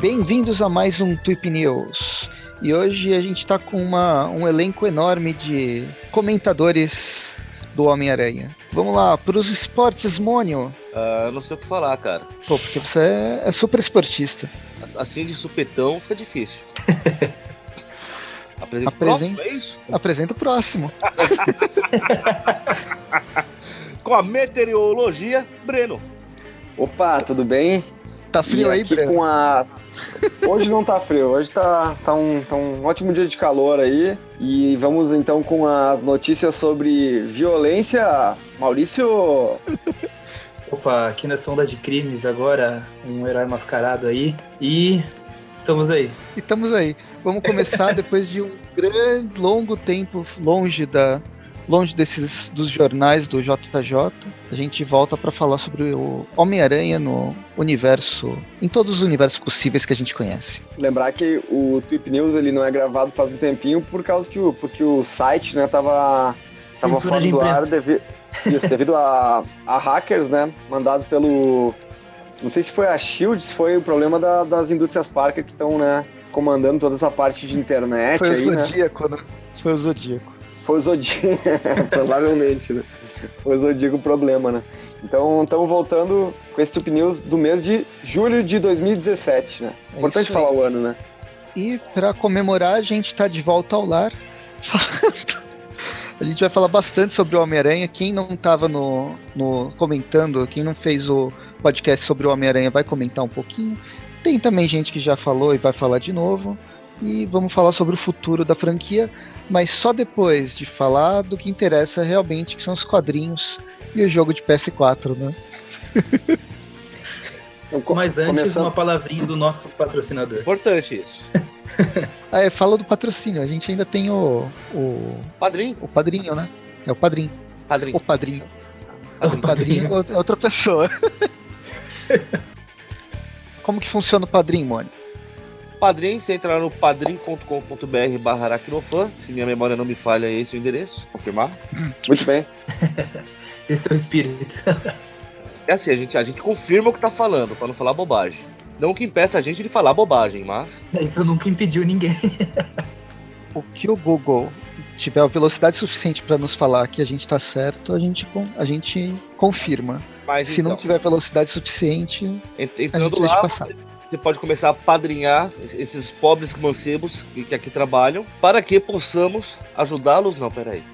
Bem-vindos a mais um Tweep News. E hoje a gente está com uma, um elenco enorme de comentadores do Homem-Aranha. Vamos lá, para os esportes, Mônio. Uh, não sei o que falar, cara. Pô, porque você é, é super esportista. Assim de supetão fica difícil. Apresenta o próximo, é isso? Apresenta o próximo. Com a meteorologia, Breno. Opa, tudo bem? Tá frio e aí, aqui Breno? com a Hoje não tá frio, hoje tá, tá, um, tá um ótimo dia de calor aí. E vamos então com as notícias sobre violência. Maurício! Opa, aqui na Sonda de Crimes agora, um herói mascarado aí. E estamos aí. E estamos aí. Vamos começar depois de um grande, longo tempo longe da, longe desses dos jornais do JJ, a gente volta para falar sobre o Homem-Aranha no universo, em todos os universos possíveis que a gente conhece. Lembrar que o Tweep News ele não é gravado faz um tempinho por causa que o, porque o site, né, tava, tava fora do ar devido, isso, devido a, a hackers, né, mandados pelo não sei se foi a Shield, se foi o problema da, das indústrias Parker que estão, né, comandando toda essa parte de internet foi aí, o né? Zodíaco, né? Foi o Zodíaco. Foi o Zodíaco, provavelmente, né? Foi o Zodíaco o problema, né? Então, estamos voltando com esse Tup News do mês de julho de 2017, né? É Importante falar o ano, né? E para comemorar, a gente tá de volta ao lar. a gente vai falar bastante sobre o Homem-Aranha. Quem não tava no, no comentando, quem não fez o podcast sobre o Homem-Aranha vai comentar um pouquinho. Tem também gente que já falou e vai falar de novo. E vamos falar sobre o futuro da franquia, mas só depois de falar do que interessa realmente, que são os quadrinhos e o jogo de PS4, né? Então, Mas antes, começando- uma palavrinha do nosso patrocinador. Importante isso. Ah, é, fala do patrocínio, a gente ainda tem o, o, Padrinho. o padrinho, né? É o padrinho. Padrinho. O padrinho. O O padrinho é outra pessoa. Como que funciona o padrinho, Mônica? Padrim, você entra lá no padrim.com.br barra aracnofan. Se minha memória não me falha, é esse o endereço. Confirmar. Muito bem. Esse é o espírito. É assim, a gente, a gente confirma o que tá falando, pra não falar bobagem. Não que impeça a gente de falar bobagem, mas. Isso nunca impediu ninguém. O que o Google tiver a velocidade suficiente para nos falar que a gente tá certo, a gente, a gente confirma. Mas Se então, não tiver velocidade suficiente, entrando lá, passar. você pode começar a padrinhar esses pobres mancebos que, que aqui trabalham, para que possamos ajudá-los. Não, peraí.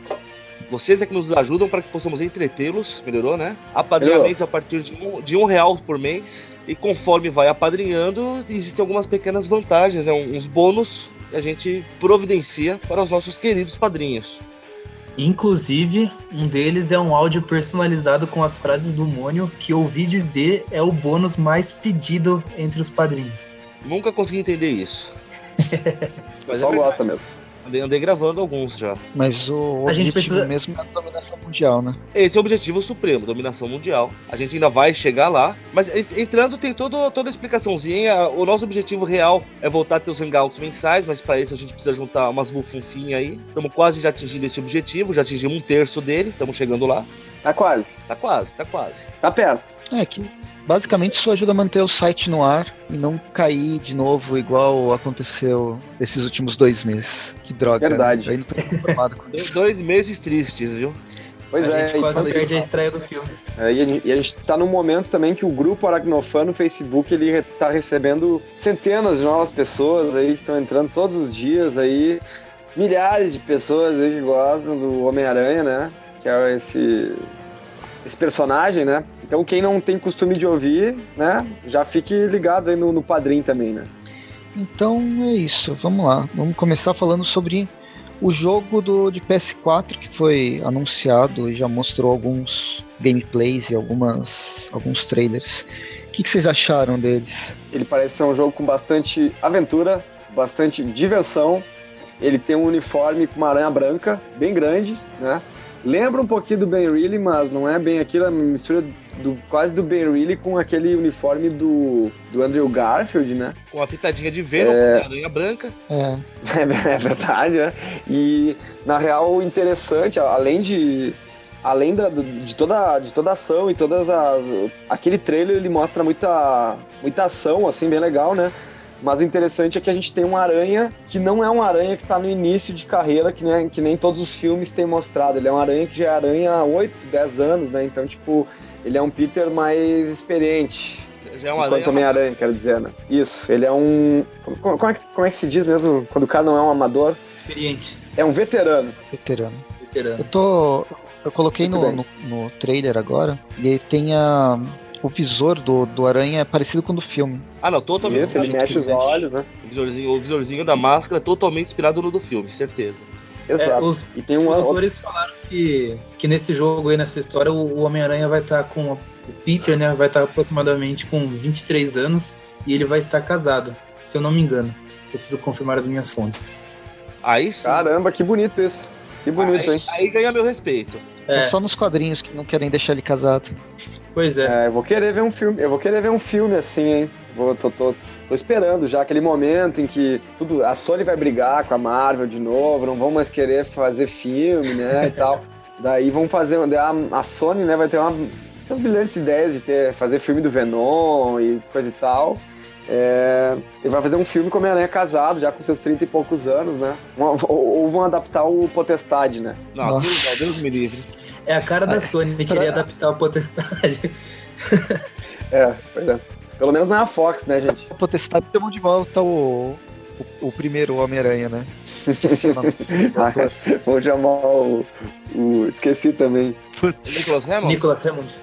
Vocês é que nos ajudam para que possamos entretê-los, melhorou, né? Apadrinhamentos a partir de um, de um real por mês. E conforme vai apadrinhando, existem algumas pequenas vantagens, né? uns bônus que a gente providencia para os nossos queridos padrinhos. Inclusive, um deles é um áudio personalizado com as frases do Mônio, que ouvi dizer é o bônus mais pedido entre os padrinhos. Nunca consegui entender isso. Mas é pessoal verdade. gosta mesmo. Andei, andei gravando alguns já. Mas o A gente objetivo precisa- mesmo é a dominação mundial, né? Esse é o objetivo supremo, dominação mundial. A gente ainda vai chegar lá, mas en- entrando tem todo, toda a explicaçãozinha. O nosso objetivo real é voltar a ter os hangouts mensais, mas para isso a gente precisa juntar umas bufunfinhas aí. Estamos quase já atingindo esse objetivo, já atingimos um terço dele, estamos chegando lá. Tá quase. Tá quase, tá quase. Tá perto. É que basicamente isso ajuda a manter o site no ar e não cair de novo igual aconteceu esses últimos dois meses. Que droga. Verdade. Né? Eu ainda tô conformado com Dois, isso. dois meses tristes, viu? Pois a é. gente quase perde a estreia do filme. É, e, a gente, e a gente tá num momento também que o grupo Aracnofan no Facebook ele tá recebendo centenas de novas pessoas aí que estão entrando todos os dias aí. Milhares de pessoas aí que gostam do Homem-Aranha, né? Que é esse, esse personagem, né? Então quem não tem costume de ouvir, né? Já fique ligado aí no, no padrinho também, né? Então é isso, vamos lá. Vamos começar falando sobre o jogo do, de PS4 que foi anunciado e já mostrou alguns gameplays e algumas, alguns trailers. O que, que vocês acharam deles? Ele parece ser um jogo com bastante aventura, bastante diversão. Ele tem um uniforme com uma aranha branca, bem grande, né? Lembra um pouquinho do Ben Reilly, mas não é bem aquilo, é uma mistura do quase do Ben Reilly com aquele uniforme do, do Andrew Garfield, né? Com a pitadinha de Venom, É. aranha branca. É. É verdade, né? E na real interessante, além de além da, de toda de toda a ação e todas as aquele trailer ele mostra muita muita ação assim bem legal, né? Mas o interessante é que a gente tem uma aranha que não é uma aranha que está no início de carreira, que nem, que nem todos os filmes têm mostrado. Ele é uma aranha que já é aranha há 8, 10 anos, né? Então, tipo, ele é um Peter mais experiente. Já é Enquanto aranha. Homem-Aranha, quero dizer, né? Isso, ele é um. Como, como é, que- como é que se diz mesmo quando o cara não é um amador? Experiente. É um veterano. Veterano. Eu Veterano. tô. Eu coloquei no, no, no trailer agora. E tem a. O visor do, do aranha é parecido com o do filme. Ah, não, totalmente. Isso, ele mexe os ele mexe. olhos, né? O visorzinho, o visorzinho da máscara é totalmente inspirado no do filme, certeza. É, Exato. os E tem um outro. produtores falaram que, que nesse jogo aí, nessa história, o, o Homem-Aranha vai estar com. O Peter, né? Vai estar aproximadamente com 23 anos e ele vai estar casado, se eu não me engano. Preciso confirmar as minhas fontes. Aí sim. Caramba, que bonito isso. Que bonito, aí, hein? aí ganha meu respeito. É. É, só nos quadrinhos que não querem deixar ele casado. pois é. É, eu vou querer ver um filme. Eu vou querer ver um filme assim, hein? Vou, tô, tô, tô esperando já aquele momento em que tudo. A Sony vai brigar com a Marvel de novo, não vão mais querer fazer filme, né? e tal. Daí vão fazer. A, a Sony, né, vai ter uma, umas brilhantes ideias de ter, fazer filme do Venom e coisa e tal. É, ele vai fazer um filme com Homem-Aranha casado, já com seus 30 e poucos anos, né? Ou, ou vão adaptar o Potestade, né? Não. Deus, não, Deus me livre. É a cara da Sony querer adaptar o Potestade. É, pois é. Pelo menos não é a Fox, né, gente? A potestade chamam de volta o. O, o primeiro Homem-Aranha, né? Esqueci o nome. Ah, Vou chamar o, o- Esqueci também. Nicholas Hammond? Nicolas Hammond.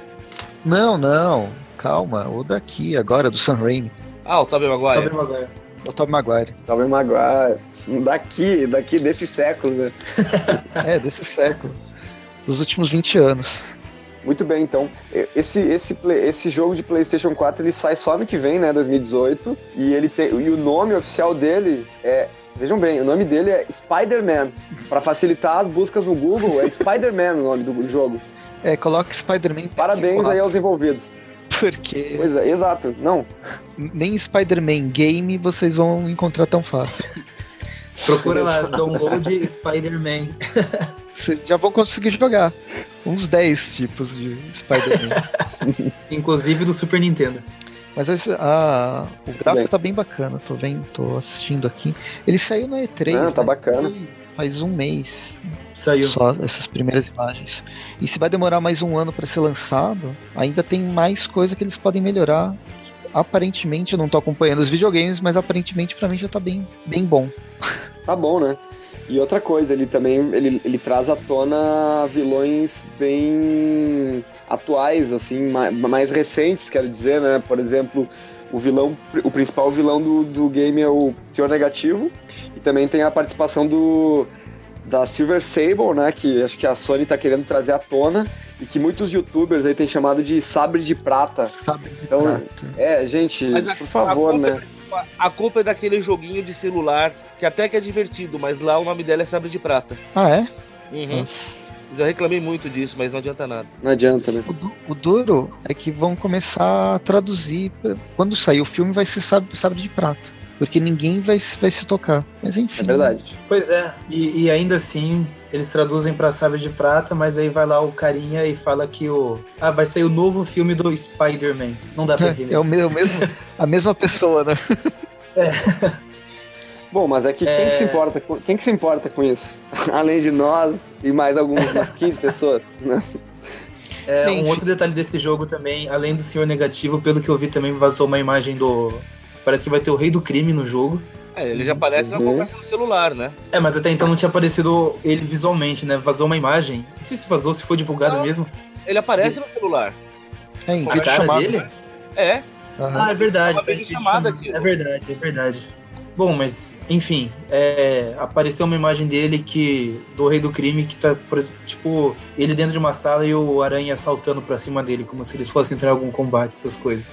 Não, não. Calma. O daqui agora, do Sam Raimi. Ah, o Tobey Maguire. Tobey Maguire. O Tobey Maguire. Tobey Maguire. Daqui, daqui desse século, né? É, desse século. Dos últimos 20 anos. Muito bem, então. Esse, esse, esse jogo de PlayStation 4 ele sai só ano que vem, né? 2018. E, ele tem, e o nome oficial dele é. Vejam bem, o nome dele é Spider-Man. Pra facilitar as buscas no Google, é Spider-Man o nome do jogo. É, coloca Spider-Man. Parabéns aí aos envolvidos. Porque Pois é, exato. Não, nem Spider-Man Game vocês vão encontrar tão fácil. Procura lá, download Spider-Man. Vocês já vão conseguir jogar. Uns 10 tipos de Spider-Man. Inclusive do Super Nintendo. Mas esse- a- o gráfico bem. tá bem bacana, tô vendo, tô assistindo aqui. Ele saiu na E3. Ah, tá né? bacana. Faz um mês Saiu. só essas primeiras imagens. E se vai demorar mais um ano para ser lançado, ainda tem mais coisa que eles podem melhorar. Aparentemente, eu não tô acompanhando os videogames, mas aparentemente pra mim já tá bem, bem bom. Tá bom, né? E outra coisa, ele também ele, ele traz à tona vilões bem atuais, assim, ma- mais, recentes, quero dizer, né? Por exemplo, o vilão, o principal vilão do, do game é o Senhor Negativo, e também tem a participação do da Silver Sable, né? Que acho que a Sony tá querendo trazer à tona e que muitos youtubers aí têm chamado de sabre de prata. Sabe? Então, Prata. É, gente, Mas a- por favor, a né? Culpa, a culpa é daquele joguinho de celular, que até que é divertido, mas lá o nome dela é Sabre de Prata. Ah, é? Uhum. Já reclamei muito disso, mas não adianta nada. Não adianta, né? O, du- o duro é que vão começar a traduzir. Quando sair o filme, vai ser sabre, sabre de prata. Porque ninguém vai, se- vai se tocar. Mas enfim. É verdade. Pois é, e, e ainda assim eles traduzem pra Sabre de Prata, mas aí vai lá o carinha e fala que o. Ah, vai sair o novo filme do Spider-Man. Não dá pra entender. É o mesmo, o mesmo- a mesma pessoa, né? Bom, mas é que quem, É. que se importa com, quem que se importa com isso? Além de nós e mais algumas umas 15 pessoas. né? É, um outro detalhe desse jogo também, além do Senhor Negativo, pelo que eu vi também vazou uma imagem do. Parece que vai ter o Rei do Crime no jogo. É, ele já aparece na Uhum. conversa no celular, né? É, mas até então não tinha aparecido ele visualmente, né? Vazou uma imagem. Não sei se vazou, se foi divulgado Não. mesmo. Ele aparece no celular. É, em A A vídeo cara chamado, dele? né? É, Aham. Ah, é verdade. Tá vídeo aquilo. É verdade, é verdade. Bom, mas, enfim, é, apareceu uma imagem dele que. do Rei do Crime, que tá, tipo, ele dentro de uma sala e o aranha saltando pra cima dele, como se eles fossem entrar em algum combate, essas coisas.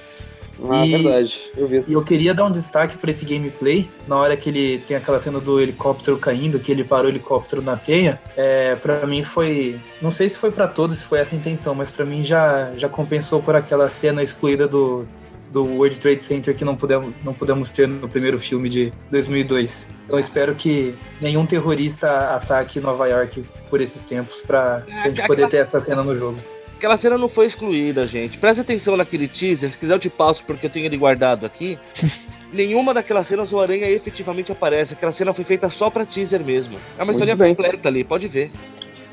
Ah, E- verdade. Eu vi E isso. eu queria dar um destaque pra esse gameplay, na hora que ele tem aquela cena do helicóptero caindo, que ele parou o helicóptero na teia, é, para mim foi, não sei se foi pra todos, se foi essa a intenção, mas pra mim já já compensou por aquela cena excluída do do World Trade Center que não pudemos, não pudemos ter no primeiro filme de 2002. Então eu espero que nenhum terrorista ataque Nova York por esses tempos pra, pra gente poder ter essa cena no jogo. Aquela cena não foi excluída, gente. Presta atenção naquele teaser. Se quiser, eu te passo porque eu tenho ele guardado aqui. Nenhuma daquelas cenas o Aranha efetivamente aparece. Aquela cena foi feita só pra teaser mesmo. É uma Muito história bem. completa ali, pode ver.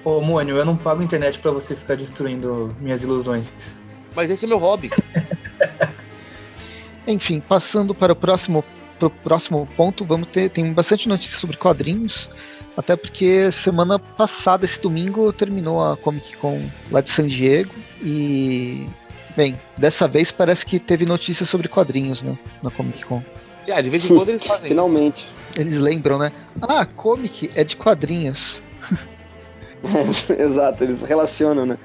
Ô, Mônio, eu não pago internet pra você ficar destruindo minhas ilusões. Mas esse é meu hobby. Enfim, passando para o próximo, pro próximo ponto, vamos ter tem bastante notícia sobre quadrinhos. Até porque semana passada, esse domingo, terminou a Comic Con lá de San Diego. E. Bem, dessa vez parece que teve notícia sobre quadrinhos, né? Na Comic Con. Ah, de vez em quando eles fazem. Finalmente. Eles lembram, né? Ah, comic é de quadrinhos. Exato, eles relacionam, né?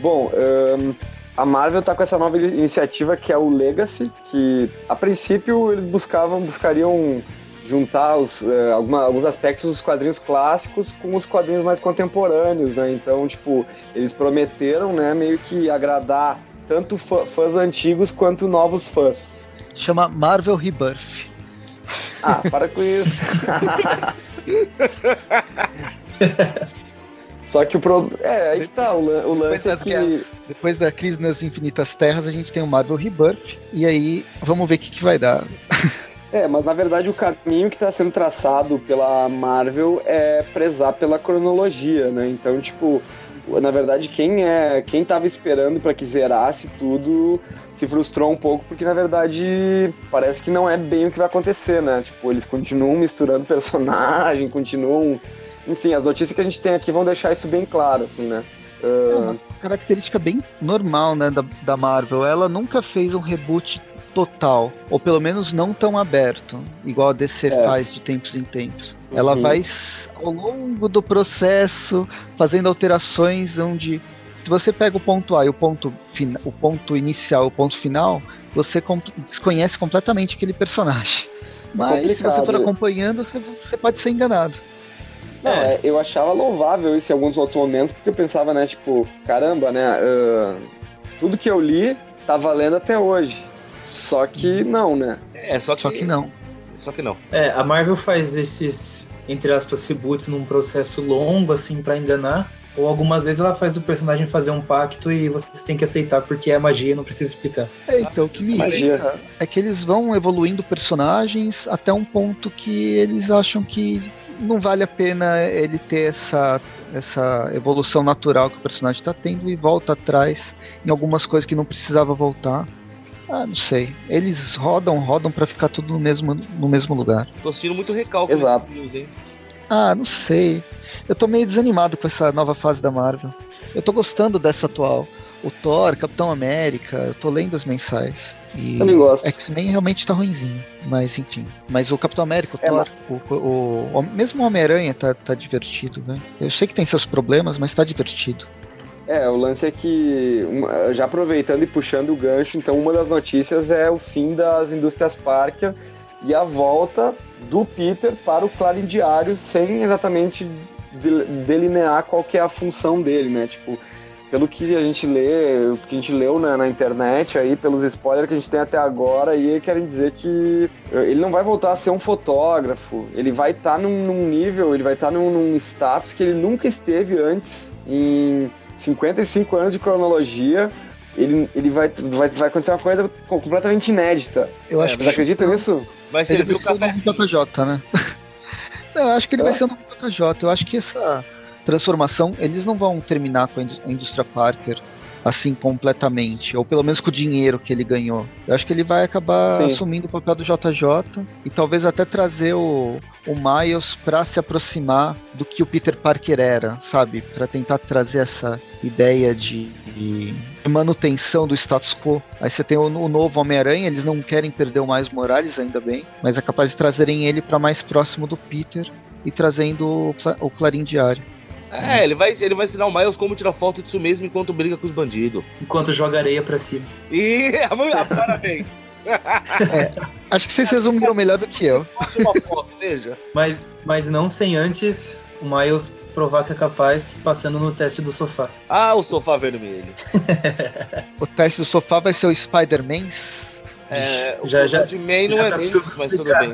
Bom, ahn, a Marvel tá com essa nova iniciativa que é o Legacy, que a princípio eles buscavam, buscariam juntar os, eh, alguma- alguns aspectos dos quadrinhos clássicos com os quadrinhos mais contemporâneos, né? Então, tipo, eles prometeram, né, meio que agradar tanto fã- fãs antigos quanto novos fãs. Chama Marvel Rebirth. Ah, para com isso. Só que o problema. É, aí tá. O, lan- o Depois, lance é que. guerras- depois da crise nas infinitas terras, a gente tem o Marvel Rebirth. E aí, vamos ver o que, que vai dar. É, mas na verdade o caminho que está sendo traçado pela Marvel é prezar pela cronologia, né? Então, tipo, na verdade, quem é, quem tava esperando para que zerasse tudo se frustrou um pouco, porque na verdade parece que não é bem o que vai acontecer, né? Tipo, eles continuam misturando personagem, continuam. Enfim, as notícias que a gente tem aqui vão deixar isso bem claro, assim, né? É Ah, uma característica bem normal, né, da, da Marvel. Ela nunca fez um reboot total, ou pelo menos não tão aberto, igual a DC É. faz de tempos em tempos. Ela Uhum. vai s- ao longo do processo fazendo alterações onde se você pega o ponto A e o ponto fina- o ponto inicial, e o ponto final, você com- desconhece completamente aquele personagem. Mas se você for acompanhando, você, você pode ser enganado. Não, é, eu achava louvável isso em alguns outros momentos, porque eu pensava, né, tipo, caramba, né, ah, tudo que eu li tá valendo até hoje. Só que não, né? É, só que, Só que não. Só que não. É, a Marvel faz esses, entre aspas, reboots num processo longo, assim, pra enganar. Ou algumas vezes ela faz o personagem fazer um pacto e você tem que aceitar porque é magia e não precisa explicar. É, então, o que me Magia. irrita é que eles vão evoluindo personagens até um ponto que eles acham que não vale a pena ele ter essa, essa evolução natural que o personagem está tendo e volta atrás em algumas coisas que não precisava voltar. Ah, não sei. Eles rodam, rodam pra ficar tudo no mesmo, no mesmo lugar. Tô assistindo muito recalque. Exato. news, hein? Ah, não sei. Eu tô meio desanimado com essa nova fase da Marvel. Eu tô gostando dessa atual. O Thor, Capitão América, eu tô lendo os mensais. E Também gosto. X-Men realmente tá ruimzinho, mas enfim. Mas o Capitão América, o É, Thor, o, o- o- mesmo o Homem-Aranha tá, tá divertido, né? Eu sei que tem seus problemas, mas tá divertido. É, o lance é que, já aproveitando e puxando o gancho, então uma das notícias é o fim das indústrias Parker e a volta do Peter para o Clarim Diário sem exatamente de- delinear qual que é a função dele, né? Tipo, pelo que a gente lê, o que a gente leu na, na internet aí, pelos spoilers que a gente tem até agora, aí querem dizer que eh, ele não vai voltar a ser um fotógrafo, ele vai estar num, num nível, ele vai estar num, num status que ele nunca esteve antes em 55 anos de cronologia. Ele, ele vai, vai, vai acontecer uma coisa completamente inédita. Eu É, acho que Vocês acreditam nisso? Vai ser o café. novo JJ, né? não, eu acho que ele vai ser o novo JJ. Eu acho que essa transformação, eles não vão terminar com a indústria Parker assim completamente, ou pelo menos com o dinheiro que ele ganhou. Eu acho que ele vai acabar Sim. assumindo o papel do JJ e talvez até trazer o, o Miles para se aproximar do que o Peter Parker era, sabe? Para tentar trazer essa ideia de, de manutenção do status quo. Aí você tem o, o novo Homem-Aranha, eles não querem perder o Miles Morales, ainda bem, mas é capaz de trazerem ele para mais próximo do Peter e trazendo o, o Clarim Diário. É, ele vai, ele vai ensinar o Miles como tirar foto disso mesmo enquanto briga com os bandidos. Enquanto joga areia pra cima. E a parabéns. Acho que vocês resumiram melhor do que eu. Faça uma foto, veja. Mas, mas não sem antes o Miles provar que é capaz passando no teste do sofá. Ah, o sofá vermelho. O teste do sofá vai ser o Spider-Man. É, o Já- já- de May não já é tá mas tudo bem.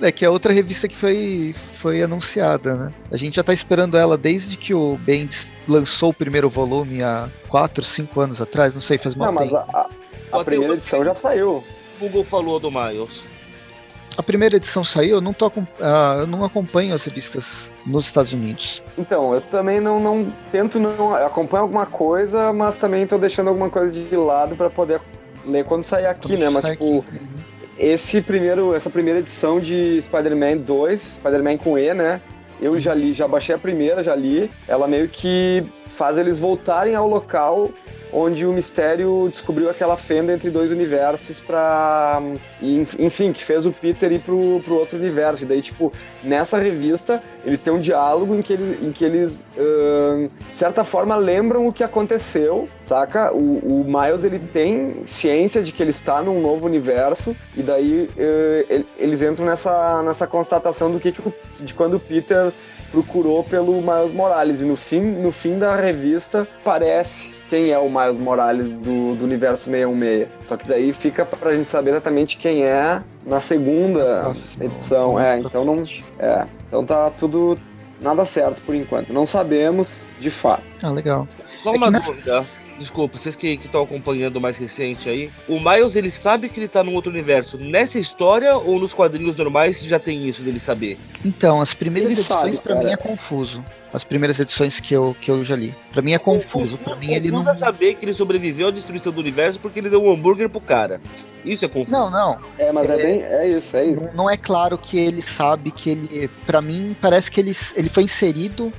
É que é outra revista que foi, foi anunciada, né? A gente já tá esperando ela desde que o Bendis lançou o primeiro volume há 4, 5 anos atrás, não sei, faz mal Não, mas a, a- a primeira edição já saiu. O Google falou do Miles. A primeira edição saiu, eu não, tô, ah, eu não acompanho as revistas nos Estados Unidos. Então, eu também não, não tento não acompanho alguma coisa, mas também tô deixando alguma coisa de lado pra poder ler quando sair aqui, né? Mas tipo, aqui. Esse primeiro, essa primeira edição de Spider-Man 2, Spider-Man com E, né? Eu já li, já baixei a primeira, já li. Ela meio que faz eles voltarem ao local onde o mistério descobriu aquela fenda entre dois universos pra. e, Enfim, que fez o Peter ir pro, pro outro universo. E daí, tipo, nessa revista, eles têm um diálogo em que eles, em que eles ahn, de certa forma, lembram o que aconteceu, saca? O, o Miles, ele tem ciência de que ele está num novo universo, e daí ele- eles entram nessa, nessa constatação do que, que de quando o Peter procurou pelo Miles Morales. E no fim, no fim da revista, parece quem é o Miles Morales do, do universo 616. Só que daí fica pra gente saber exatamente quem é na segunda Nossa, edição. É, então não. É, então tá tudo nada certo por enquanto. Não sabemos de fato. Ah, legal. Só É uma nessa- dúvida. Desculpa, vocês que estão acompanhando o mais recente aí. O Miles, ele sabe que ele tá num outro universo nessa história ou nos quadrinhos normais já tem isso dele saber? Então, as primeiras Ele edições sabe, pra cara. mim é confuso. As primeiras edições que eu, que eu já li. Pra mim é confuso. Pra mim ele não. É saber que ele sobreviveu à destruição do universo porque ele deu um hambúrguer pro cara. Isso é confuso. Não, não. É, mas é, bem. É isso, é isso. Não, não é claro que ele sabe que ele. Pra mim, parece que ele, ele foi inserido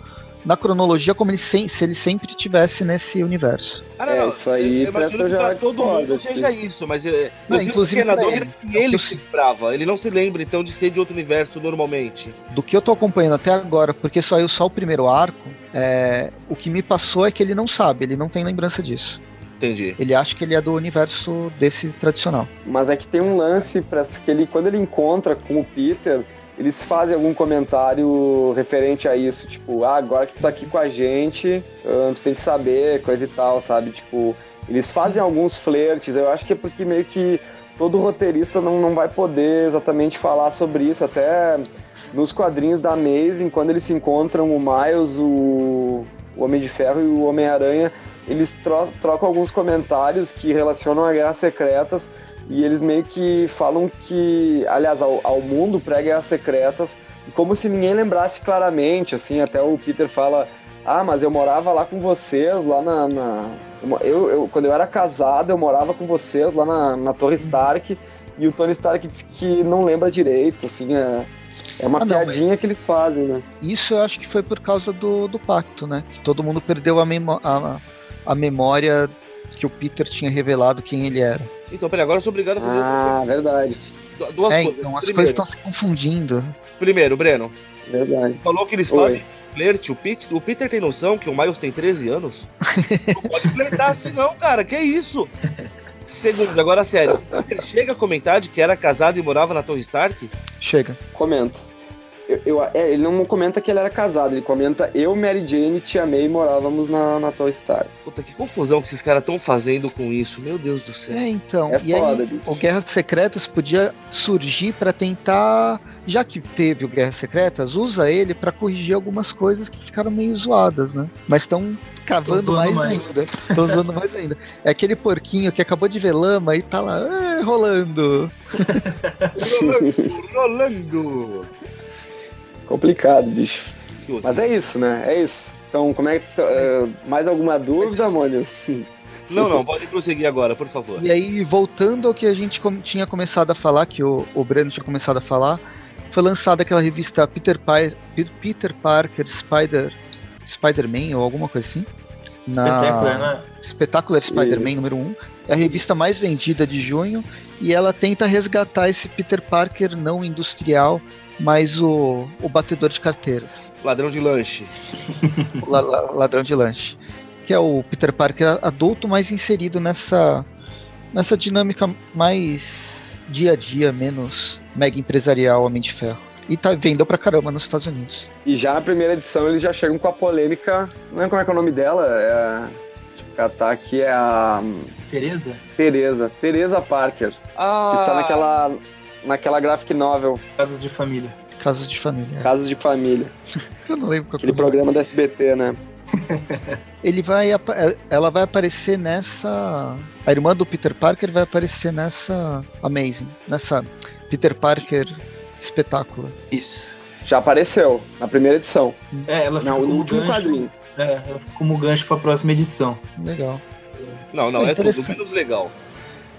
na cronologia como ele sem- se ele sempre tivesse nesse universo. Ah, É, isso aí, eu eu que já pra todo mundo seja isso, mas é, Não, eu inclusive na dúvida ele. que ele Eu se lembrava. Ele não se lembra, então, de ser de outro universo normalmente. Do que eu tô acompanhando até agora, porque saiu só o primeiro arco, é, o que me passou é que ele não sabe, ele não tem lembrança disso. Entendi. Ele acha que ele é do universo desse tradicional. Mas é que tem um lance para que ele, quando ele encontra com o Peter, eles fazem algum comentário referente a isso, tipo, ah, agora que tu tá aqui com a gente, ah, tu tem que saber, coisa e tal, sabe? Tipo, eles fazem alguns flertes, eu acho que é porque meio que todo roteirista não, não vai poder exatamente falar sobre isso, até nos quadrinhos da Amazing, quando eles se encontram, o Miles, o, o Homem de Ferro e o Homem-Aranha, eles tro- trocam alguns comentários que relacionam a Guerras Secretas e eles meio que falam que, aliás, ao, ao mundo pré-Guerras Secretas, e como se ninguém lembrasse claramente, assim, até o Peter fala, ah, mas eu morava lá com vocês, lá na... na- eu, eu- quando eu era casado, eu morava com vocês lá na, na Torre Stark, e o Tony Stark disse que não lembra direito, assim, é, é uma Ah, não, piadinha que eles fazem, né? Isso eu acho que foi por causa do, do pacto, né? Que todo mundo perdeu a, a, a memória que o Peter tinha revelado quem ele era. Então, peraí, agora eu sou obrigado a fazer Ah, verdade, du- duas É, coisas. então as primeiro, coisas estão se confundindo. primeiro, Breno, verdade. falou que eles Oi. fazem flerte. O Peter, o Peter tem noção que o Miles tem 13 anos? Não pode flertar assim, não, cara. Que isso? Segundo, agora sério, Peter chega a comentar de que era casado e morava na Torre Stark? Chega. Comenta. Eu, eu- é, ele não comenta que ele era casado, ele comenta eu, Mary Jane, Tia May morávamos na, na Torre Stark. Puta, que confusão que esses caras estão fazendo com isso. Meu Deus do céu. É, então. É e foda, aí, bicho. o Guerras Secretas podia surgir pra tentar. Já que teve o Guerras Secretas, usa ele pra corrigir algumas coisas que ficaram meio zoadas, né? Mas estão cavando mais, mais. ainda. Estão usando mais ainda. É aquele porquinho que acabou de ver lama e tá lá "Ah, rolando. Rolando, Rolando. Complicado, bicho. Mas é isso, né? É isso. Então, como é que. é, mais alguma dúvida, Mônio? Não, não, pode prosseguir agora, por favor. E aí, voltando ao que a gente com- tinha começado a falar, que o, o Breno tinha começado a falar, foi lançada aquela revista Peter, Pe- Peter Parker Spider Spider-Man ou alguma coisa assim. Espetacular, né? Spectacular Spider-Man Isso. número 1. É a revista Isso. mais vendida de junho e ela tenta resgatar esse Peter Parker não industrial mais o, o batedor de carteiras. Ladrão de lanche. La- la- ladrão de lanche. Que é o Peter Parker adulto, mas inserido nessa, nessa dinâmica mais dia a dia, menos mega empresarial Homem de Ferro. E tá vendeu pra caramba nos Estados Unidos. E já na primeira edição eles já chegam com a polêmica. Não é como é que é o nome dela? É. a- Deixa eu catar aqui, é a. Tereza? Teresa. Teresa Parker. Ah, Que está naquela. Naquela graphic novel, Casos de família. Casos de família. Casos de Família. Eu não lembro qual que é Aquele nome. programa do SBT, né? Ele vai. é, Ela vai aparecer nessa. A irmã do Peter Parker vai aparecer nessa Amazing. Nessa Peter Parker espetáculo. Isso. Já apareceu, na primeira edição. É, ela fica Não, no como último gancho. quadrinho. É, ela fica como gancho pra próxima edição. Legal. Não, não, É essa é legal.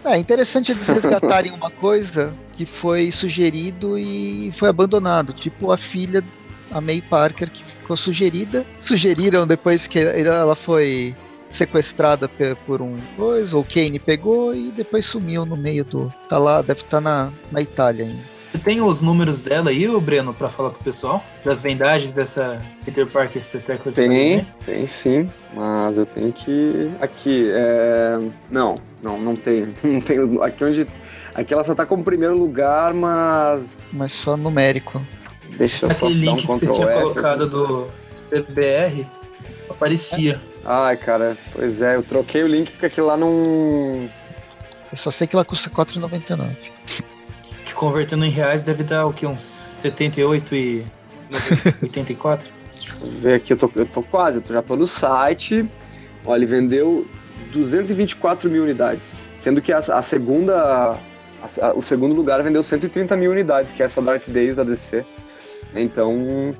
É interessante eles resgatarem uma coisa que foi sugerido e foi abandonado. Tipo a filha, a May Parker, que ficou sugerida. Sugeriram depois que ela foi sequestrada por um coisa, ou Kane pegou e depois sumiu no meio do. Tá lá, deve estar na, na Itália ainda. Você tem os números dela aí, Breno, pra falar pro pessoal? Das vendagens dessa Peter Parker Espetáculo de Tem, Spider-Man? tem sim. Mas eu tenho que. Aqui, é. Não, não, não tem. Não tem. Aqui onde. Aqui ela só tá como primeiro lugar, mas. Mas só numérico. Deixa eu só Aquele um link que você tinha F. colocado do CBR aparecia. Ai, cara, pois é, eu troquei o link porque aquilo lá não. Eu só sei que ela custa 4,99. Que convertendo em reais deve dar o quê? Uns 78 e 84? Deixa eu ver aqui, eu tô, eu tô quase, eu tô- já tô no site. Olha, ele vendeu 224 mil unidades. Sendo que a, a segunda. a- a- o segundo lugar vendeu 130 mil unidades, que é essa Dark Days da DC. Então,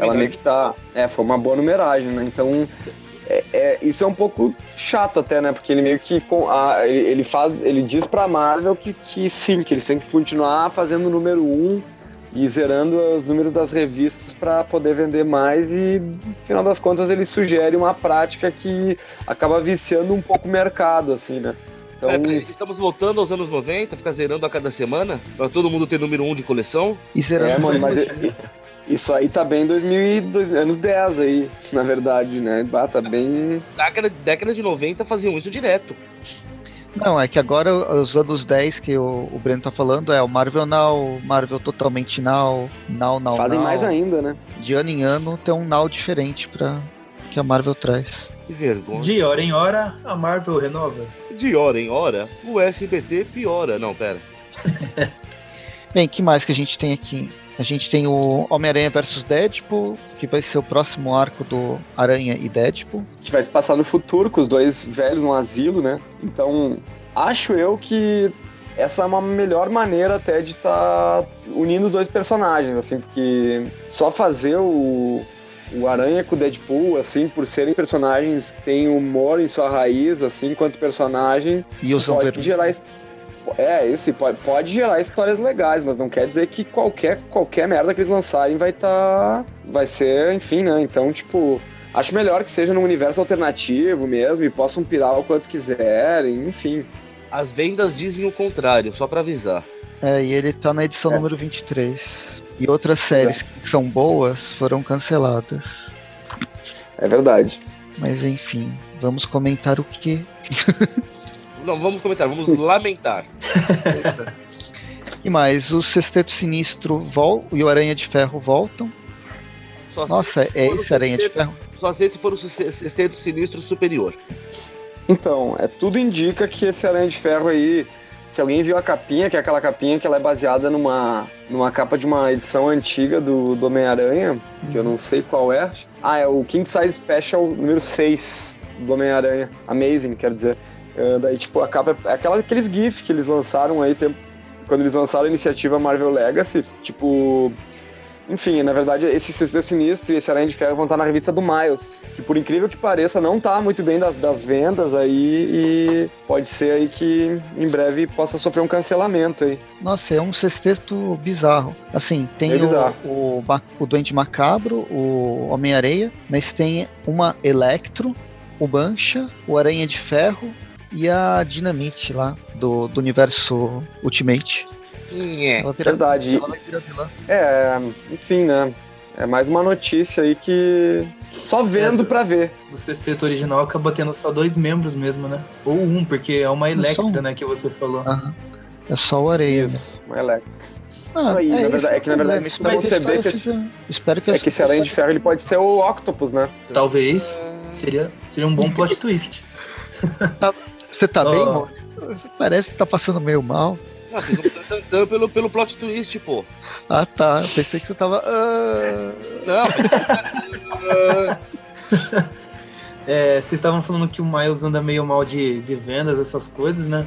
ela meio que tá. É, foi uma boa numeragem, né? Então. É- é- isso é um pouco chato até, né? Porque ele meio que com a- ele, faz, ele diz pra Marvel que, que sim, que eles têm que continuar fazendo o número um e zerando os números das revistas pra poder vender mais e no final das contas ele sugere uma prática que acaba viciando um pouco o mercado, assim, né? Então, Peraí, peraí, estamos voltando aos anos 90, ficar zerando a cada semana, pra todo mundo ter número 1 de coleção. E zerando. é, mano, mas isso aí tá bem em 2002, anos 10 aí, na verdade, né? Bah, tá bem Década, década de 90 faziam isso direto. Não, é que agora os anos 10 que o, o Breno tá falando é o Marvel Now, Marvel Totalmente Now, Now, Now, Fazem Now. mais ainda, né? De ano em ano tem um Now diferente pra, que a Marvel traz. Que vergonha. De hora em hora, a Marvel renova. De hora em hora, o SBT piora. Não, pera. Bem, que mais que a gente tem aqui? A gente tem o Homem-Aranha vs Deadpool, que vai ser o próximo arco do Aranha e Deadpool. Que vai se passar no futuro com os dois velhos no asilo, né? Então, acho eu que essa é uma melhor maneira até de estar unindo os dois personagens, assim, porque só fazer o, o Aranha com o Deadpool, assim, por serem personagens que têm humor em sua raiz, assim, enquanto personagem, E usam pode gerar é esse pode, pode gerar histórias legais mas não quer dizer que qualquer qualquer merda que eles lançarem vai estar vai ser enfim né então tipo acho melhor que seja num universo alternativo mesmo e possam pirar o quanto quiserem enfim As vendas dizem o contrário, só pra avisar. É, e ele tá na edição É. número 23. E outras séries que são boas foram canceladas. é verdade Mas enfim, vamos comentar o que. Não, vamos comentar, vamos lamentar. E mais, o Sexteto Sinistro vol e o Aranha de Ferro voltam. Só, Nossa, é esse Aranha de Ferro? só sei se for o sexteto sinistro superior. então é tudo indica que esse Aranha de Ferro aí se alguém viu a capinha que é aquela capinha que ela é baseada numa numa capa de uma edição antiga do, do Homem-Aranha que eu não sei qual é. Ah, é o King Size Special número 6 do Homem-Aranha. Amazing, quero dizer. É, daí, tipo, a capa é aquela, aqueles GIF que eles lançaram aí tempo, quando eles lançaram a iniciativa Marvel Legacy. Tipo. Enfim, na verdade, esse Sexteto Sinistro e esse Aranha de Ferro vão estar na revista do Miles. Que por incrível que pareça, não tá muito bem das, das vendas aí e pode ser aí que em breve possa sofrer um cancelamento aí. Nossa, é um sexteto bizarro. Assim, tem É o, bizarro. o, Ma- o Duende Macabro, o Homem-Areia, mas tem uma Electro, o Mancha, o Aranha de Ferro, e a Dynamite lá, do, do universo Ultimate. É. Ela vira, Verdade. ela vai virar vilã. É, enfim, né? É mais uma notícia aí que. Só vendo É, pra ver. Do sexteto original acaba tendo só dois membros mesmo, né? Ou um, porque é uma Só Electra, um. né, que você falou. Aham. É só o Areia. né? Isso, uma Electra. Ah, Aí, na esse verdade- é que, na verdade, que a você ver que esse- seja- Espero que É que esse Aranha de Ferro ele pode ser o Octopus, né? Talvez seria, seria um bom plot twist. Você tá Ó. bem, mano? Você parece que tá passando meio mal. Não, um tantã pelo, pelo plot twist, pô. Ah, tá. Eu pensei que você tava. ah, Não. Ah, É, vocês estavam falando que o Miles anda meio mal de, de vendas, essas coisas, né?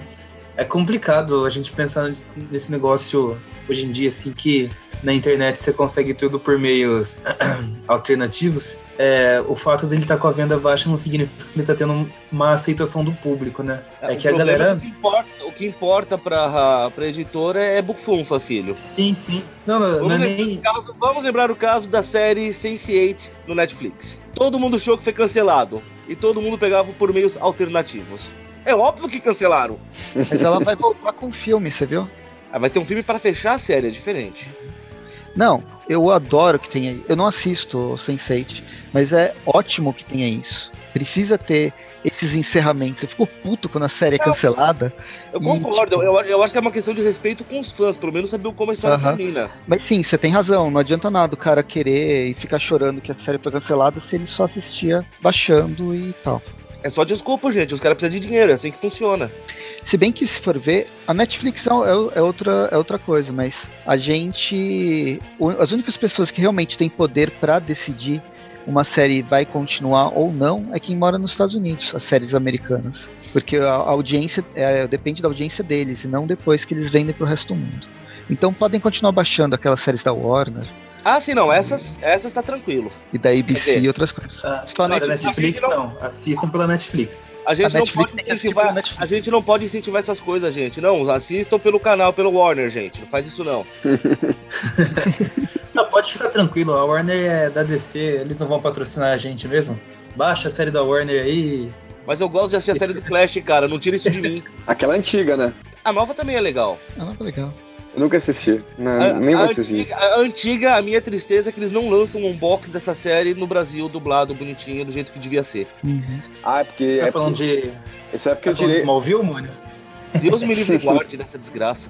É complicado a gente pensar nesse, negócio hoje em dia, assim, que na internet você consegue tudo por meios alternativos. É, o fato dele estar com a venda baixa não significa que ele está tendo uma aceitação do público, né? É o que a problema galera- é que O que importa, o que importa pra, pra editora é bufunfa, filho. Sim, sim. Não, não, não Vamos, é lembrar nem. o caso- vamos lembrar o caso da série Sense8 no Netflix. Todo mundo achou que foi cancelado. E todo mundo pegava por meios alternativos. É óbvio que cancelaram. Mas ela vai voltar com o filme, você viu? Ah, vai ter um filme para fechar a série, é diferente. Não, eu adoro que tenha. Eu não assisto o Sense8, mas é ótimo que tenha isso. Precisa ter esses encerramentos. Eu fico puto quando a série é cancelada. Eu E, concordo, tipo- eu, eu acho que é uma questão de respeito com os fãs, pelo menos saber como a história Aham. termina. Mas sim, você tem razão. Não adianta nada o cara querer e ficar chorando que a série foi cancelada se ele só assistia baixando e tal. É só desculpa, gente. Os caras precisam de dinheiro, é assim que funciona. Se bem que se for ver, a Netflix é, é- é outra, é outra coisa, mas a gente. o- As únicas pessoas que realmente têm poder pra decidir uma série vai continuar ou não é quem mora nos Estados Unidos, as séries americanas. Porque a audiência é, depende da audiência deles e não depois que eles vendem pro resto do mundo. Então podem continuar baixando aquelas séries da Warner Ah, sim, não. Essas, essas tá tranquilo. e da ABC e outras coisas. Ah, Só a da Netflix Netflix não. Assistam pela Netflix. A gente, A não Netflix pode incentivar, pela Netflix. a gente não pode incentivar essas coisas, gente. Não, assistam pelo canal, pelo Warner, gente. Não faz isso, não. Não, pode ficar tranquilo, a Warner é da DC, eles não vão patrocinar a gente mesmo. Baixa a série da Warner aí. Mas eu gosto de assistir a série do Flash, cara. Não tira isso de mim. Aquela antiga, né? A nova também é legal. Ah, legal. Eu nunca assisti. Não, A, nem vou assistir. antiga, a antiga, a minha tristeza é que eles não lançam um unbox dessa série no Brasil, dublado, bonitinho, do jeito que devia ser. Uhum. Ah, é porque. Você tá é falando porque- de. Isso é Você porque tá os, falando de direi- Smallville, mano? Deus me livre e guarde dessa desgraça.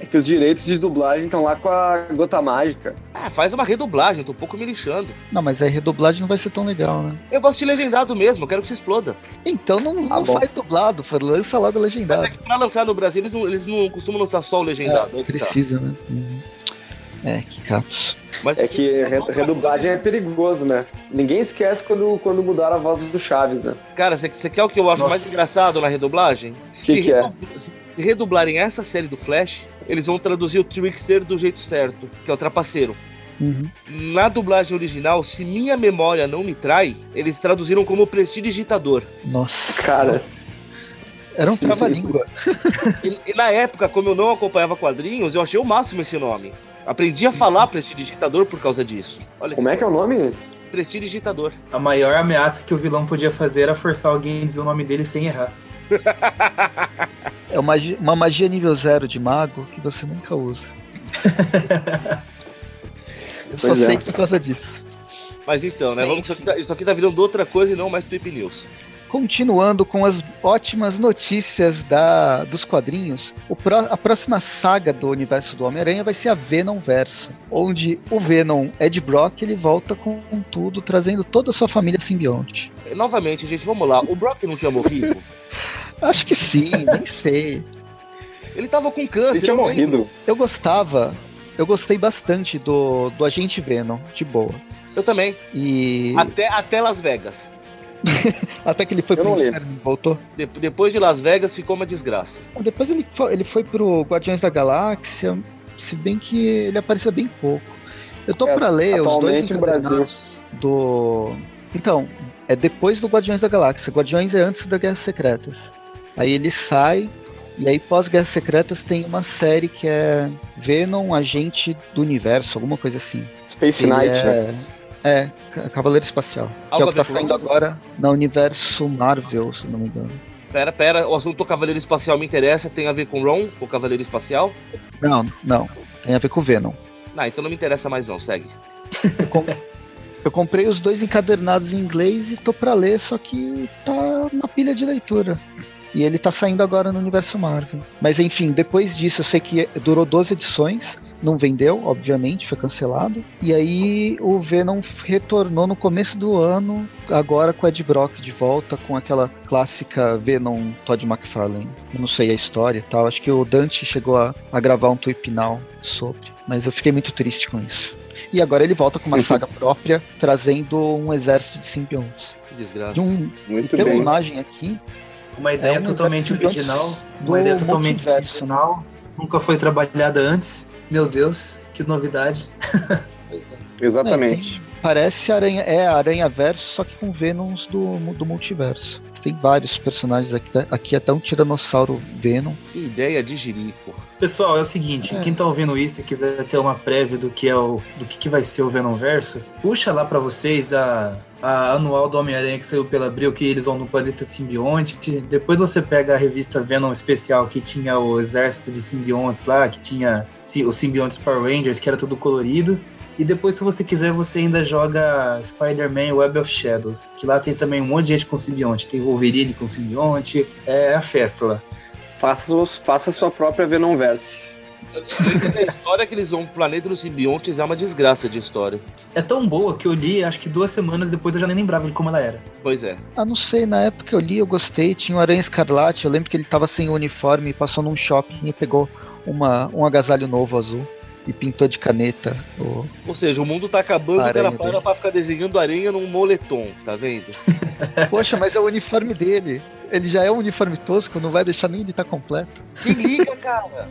É que os direitos de dublagem estão lá com a Gota Mágica. Ah, faz uma redublagem, tô um pouco me lixando. Não, mas aí redublagem não vai ser tão legal, né? Eu vou assistir legendado mesmo, eu quero que se exploda. Então não, Ah, não faz dublado, lança logo Mas legendado. é que pra lançar no Brasil, eles não, eles não costumam lançar só o legendado. que tá. Precisa, né? Uhum. É, que catos. Mas É que re- redublagem é perigoso, né? Ninguém esquece quando, quando mudaram a voz do Chaves, né? Cara, você você quer o que eu acho Nossa. mais engraçado na redublagem? se, que é? se redublarem essa série do Flash, eles vão traduzir o Trickster do jeito certo, que é o trapaceiro. Uhum. Na dublagem original, se minha memória não me trai, eles traduziram como prestidigitador. Nossa, Cara, era um trava-língua. E, e na época, como eu não acompanhava quadrinhos, eu achei o máximo esse nome. Aprendi a falar prestidigitador por causa disso. Olha, como é que é o nome? prestidigitador. A maior ameaça que o vilão podia fazer era forçar alguém a dizer o nome dele sem errar. É uma, uma magia nível zero de mago que você nunca usa. Eu só Pois é. sei por causa disso. Mas então, né? Vamos, isso, aqui tá, isso aqui tá virando outra coisa e não mais Tweep News. Continuando com as ótimas notícias da, dos quadrinhos, o pró- a próxima saga do universo do Homem-Aranha vai ser a Venom Verso, onde o Venom Ed Brock ele volta com tudo, trazendo toda a sua família simbionte. Novamente, gente, vamos lá. O Brock não tinha morrido? Acho que sim, nem sei. Ele tava com câncer. Ele tinha morrido. Eu gostava, eu gostei bastante do, do Agente Venom, de boa. Eu também. E Até, até Las Vegas. até que ele foi Eu pro inferno e voltou. De- depois de Las Vegas ficou uma desgraça. Depois ele foi, ele foi pro Guardiões da Galáxia, se bem que ele apareceu bem pouco. Eu tô É, pra ler os dois no Brasil. encadernados do. Então, é depois do Guardiões da Galáxia. Guardiões é antes da Guerras Secretas. Aí ele sai, e aí pós Guerras Secretas tem uma série que é Venom, Agente do Universo, alguma coisa assim. Space Ele Knight, é... né? É, Ca- Cavaleiro Espacial. que é Algo o que tá saindo agora no universo Marvel, se não me engano. Pera, pera, o assunto do Cavaleiro Espacial me interessa, tem a ver com Ron, com o Cavaleiro Espacial? Não, não. Tem a ver com o Venom. Não, então não me interessa mais não, segue. Eu, com- eu comprei os dois encadernados em inglês e tô pra ler, só que tá na pilha de leitura. E ele tá saindo agora no universo Marvel. Mas enfim, depois disso eu sei que durou 12 edições. Não vendeu, obviamente, foi cancelado. E aí o Venom retornou no começo do ano, agora com o Ed Brock de volta, com aquela clássica Venom Todd McFarlane. Eu não sei a história e tal. Acho que o Dante chegou a, a gravar um tweepinal sobre. Mas eu fiquei muito triste com isso. E agora ele volta com uma saga própria, trazendo um exército de simbiontes. Que desgraça. De um, Muito tem uma bem. imagem aqui Uma ideia É um totalmente original. Uma ideia totalmente multiverso. original. Nunca foi trabalhada antes. Meu Deus, que novidade. Exatamente. É, parece aranha, é Aranha Verso, só que com Venoms do, do multiverso. Tem vários personagens aqui, aqui até um Tiranossauro Venom. Que ideia de jirico. Pessoal, é o seguinte, É. quem tá ouvindo isso e quiser ter uma prévia do que é o do que, que vai ser o Venomverso, puxa lá pra vocês a, a anual do Homem-Aranha que saiu pela Abril, que eles vão no planeta simbionte. Depois você pega a revista Venom especial que tinha o exército de simbiontes lá, que tinha os simbiontes Power Rangers, que era tudo colorido. E depois, se você quiser, você ainda joga Spider-Man Web of Shadows, que lá tem também um monte de gente com simbionte. Tem Wolverine com simbionte, é a festa lá. Faça, os- faça sua própria Venomverse. A história que eles vão pro planeta dos simbiontes é uma desgraça de história. É tão boa que eu li, acho que duas semanas depois eu já nem lembrava de como ela era. Pois é. Ah, não sei, na época que eu li eu gostei. Tinha o Aranha Escarlate, eu lembro que ele tava sem uniforme, passou num shopping e pegou uma, um agasalho novo azul e pintou de caneta. o- Ou seja, o mundo tá acabando, o Aranha cara para pra ficar desenhando aranha num moletom, tá vendo? Poxa, mas é o uniforme dele. Ele já é um uniforme tosco, não vai deixar nem ele estar completo. Que liga, cara!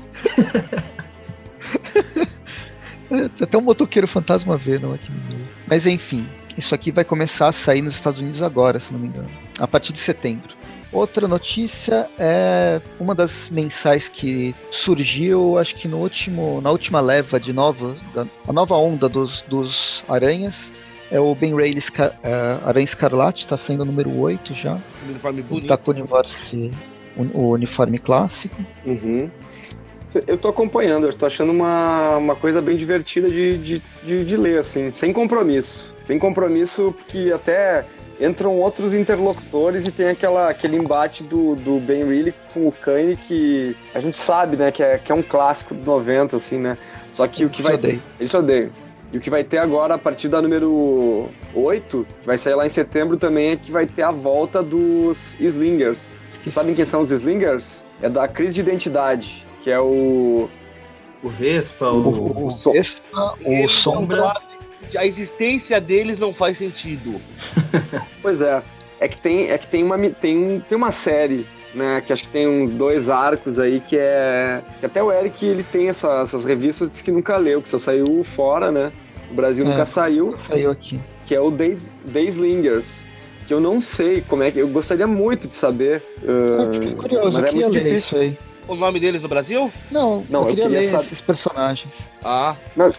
É, tem até um motoqueiro fantasma Venom aqui no meio. Mas enfim, isso aqui vai começar a sair nos Estados Unidos agora, se não me engano. A partir de setembro. Outra notícia é uma das mensais que surgiu, acho que no último, na última leva de nova, da, a nova onda dos, dos aranhas. É o Ben Reilly Esca- é, Aranha Escarlate, tá saindo o número 8 já. Um uniforme bonito. Tá com o uniforme, o uniforme clássico. Uhum. Eu tô acompanhando, eu tô achando uma, uma coisa bem divertida de, de, de, de ler, assim, sem compromisso. Sem compromisso, porque até entram outros interlocutores e tem aquela, aquele embate do, do Ben Reilly com o Kane que a gente sabe, né, que é, que é um clássico dos 90, assim, né? Só que o que vai odeia. Eles odeiam. E o que vai ter agora, a partir da número 8, que vai sair lá em setembro também, é que vai ter a volta dos Slingers. Vocês sabem quem são os Slingers? É da crise de identidade, que é o. O Vespa, O, o. o, o Vespa, o são Sombra. A existência deles não faz sentido. Pois é. É que tem, é que tem, uma, tem, tem uma série, né? Que acho que tem uns dois arcos aí que é. Que até o Eric ele tem essa- essas revistas, diz que nunca leu, que só saiu fora, né? O Brasil É. nunca saiu. Saiu aqui. que é o Days, Dayslingers, que eu não sei como é que. Eu gostaria muito de saber. Eu uh, fiquei curioso, mas eu é queria muito ler difícil. isso aí. O nome deles no Brasil? Não, Não, eu eu queria, queria ler saber- esses personagens. Ah, Não,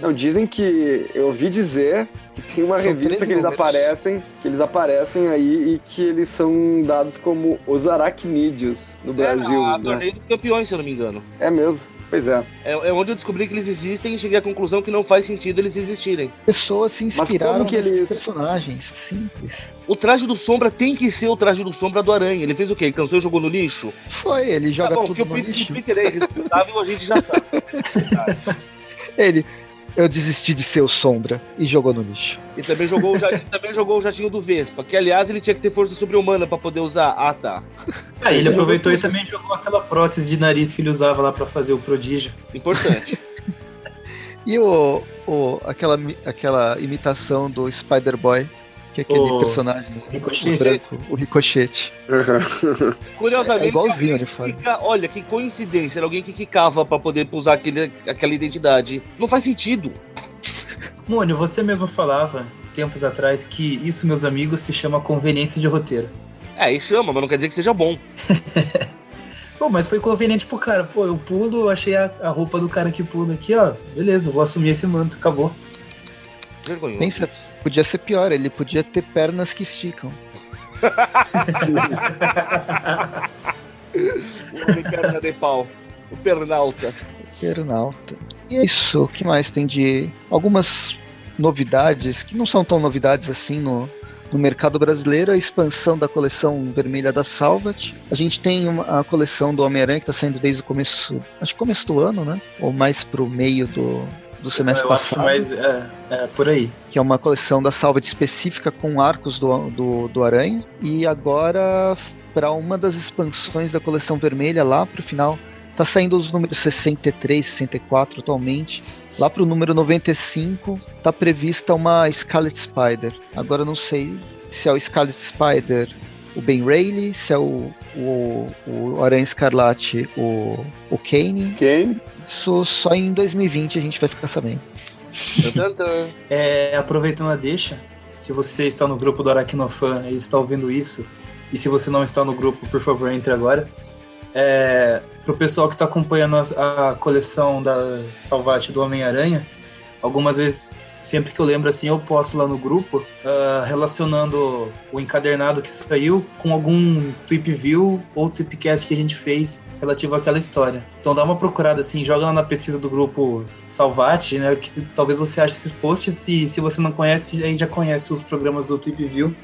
não, dizem que. Eu ouvi dizer que tem uma São revista 13 que eles números. aparecem, que eles aparecem aí e que eles são dados como os aracnídeos no Brasil. É, a né? torneio dos campeões, se eu não me engano. É mesmo, pois é. É, é onde eu descobri que eles existem e cheguei à conclusão que não faz sentido eles existirem. Pessoas se inspiraram que nesses eles- personagens. Simples. O traje do Sombra tem que ser o traje do Sombra do Aranha. Ele fez o quê? Ele cansou e jogou no lixo? Foi, ele joga tá bom, tudo que o no Peter, lixo. o Peter é irresponsável, a gente já sabe. Ele. Eu desisti de ser o Sombra e jogou no lixo. E também jogou, o jatinho, também jogou o jatinho do Vespa, que aliás ele tinha que ter força sobre-humana pra poder usar. Ah, tá. Ah, ele aproveitou e também jogou aquela prótese de nariz que ele usava lá pra fazer o prodígio. Importante. E o, o aquela, aquela imitação do Spider-Boy, que é aquele O personagem Ricochete. branco, o ricochete. Curiosamente, É igualzinho o uniforme. que quica- olha, que coincidência, era alguém que quicava pra poder usar aquele, aquela identidade. Não faz sentido. Mônio, você mesmo falava, tempos atrás, que isso, meus amigos, se chama conveniência de roteiro. É, e chama, mas não quer dizer que seja bom. Pô, mas foi conveniente pro cara. Pô, eu pulo, achei a, a roupa do cara que pula aqui, ó. Beleza, vou assumir esse manto, acabou. Vergonhoso. Pensa, podia ser pior, ele podia ter pernas que esticam. o homem perna de pau. O pernalta. Pernalta. E é isso. O que mais tem de. Algumas novidades, que não são tão novidades assim no, no mercado brasileiro, a expansão da coleção vermelha da Salvat. A gente tem uma, a coleção do Homem-Aranha que está saindo desde o começo, acho que começo do ano, né? Ou mais pro meio do, do semestre Eu passado. acho mais. É, é, por aí. Que é uma coleção da Salvat específica com arcos do, do, do Aranha. E agora, para uma das expansões da coleção vermelha, lá pro final, tá saindo os números 63, 64 atualmente. Lá pro número 95 tá prevista uma Scarlet Spider. Agora eu não sei se é o Scarlet Spider o Ben Reilly, se é o, o, o Aranha Escarlate o, o Kane. Quem? Isso só em 2020 a gente vai ficar sabendo. É, aproveitando a deixa, se você está no grupo do Aracnofan e está ouvindo isso, e se você não está no grupo, por favor, entre agora. É, Para o pessoal que está acompanhando a, a coleção da Salvate do Homem-Aranha, algumas vezes, sempre que eu lembro assim, eu posto lá no grupo, ah, relacionando o encadernado que saiu com algum tweet view ou tweetcast que a gente fez relativo àquela história. Então dá uma procurada assim, joga lá na pesquisa do grupo Salvate, né? Que talvez você ache esses posts. E se você não conhece, aí já conhece os programas do Tweep View,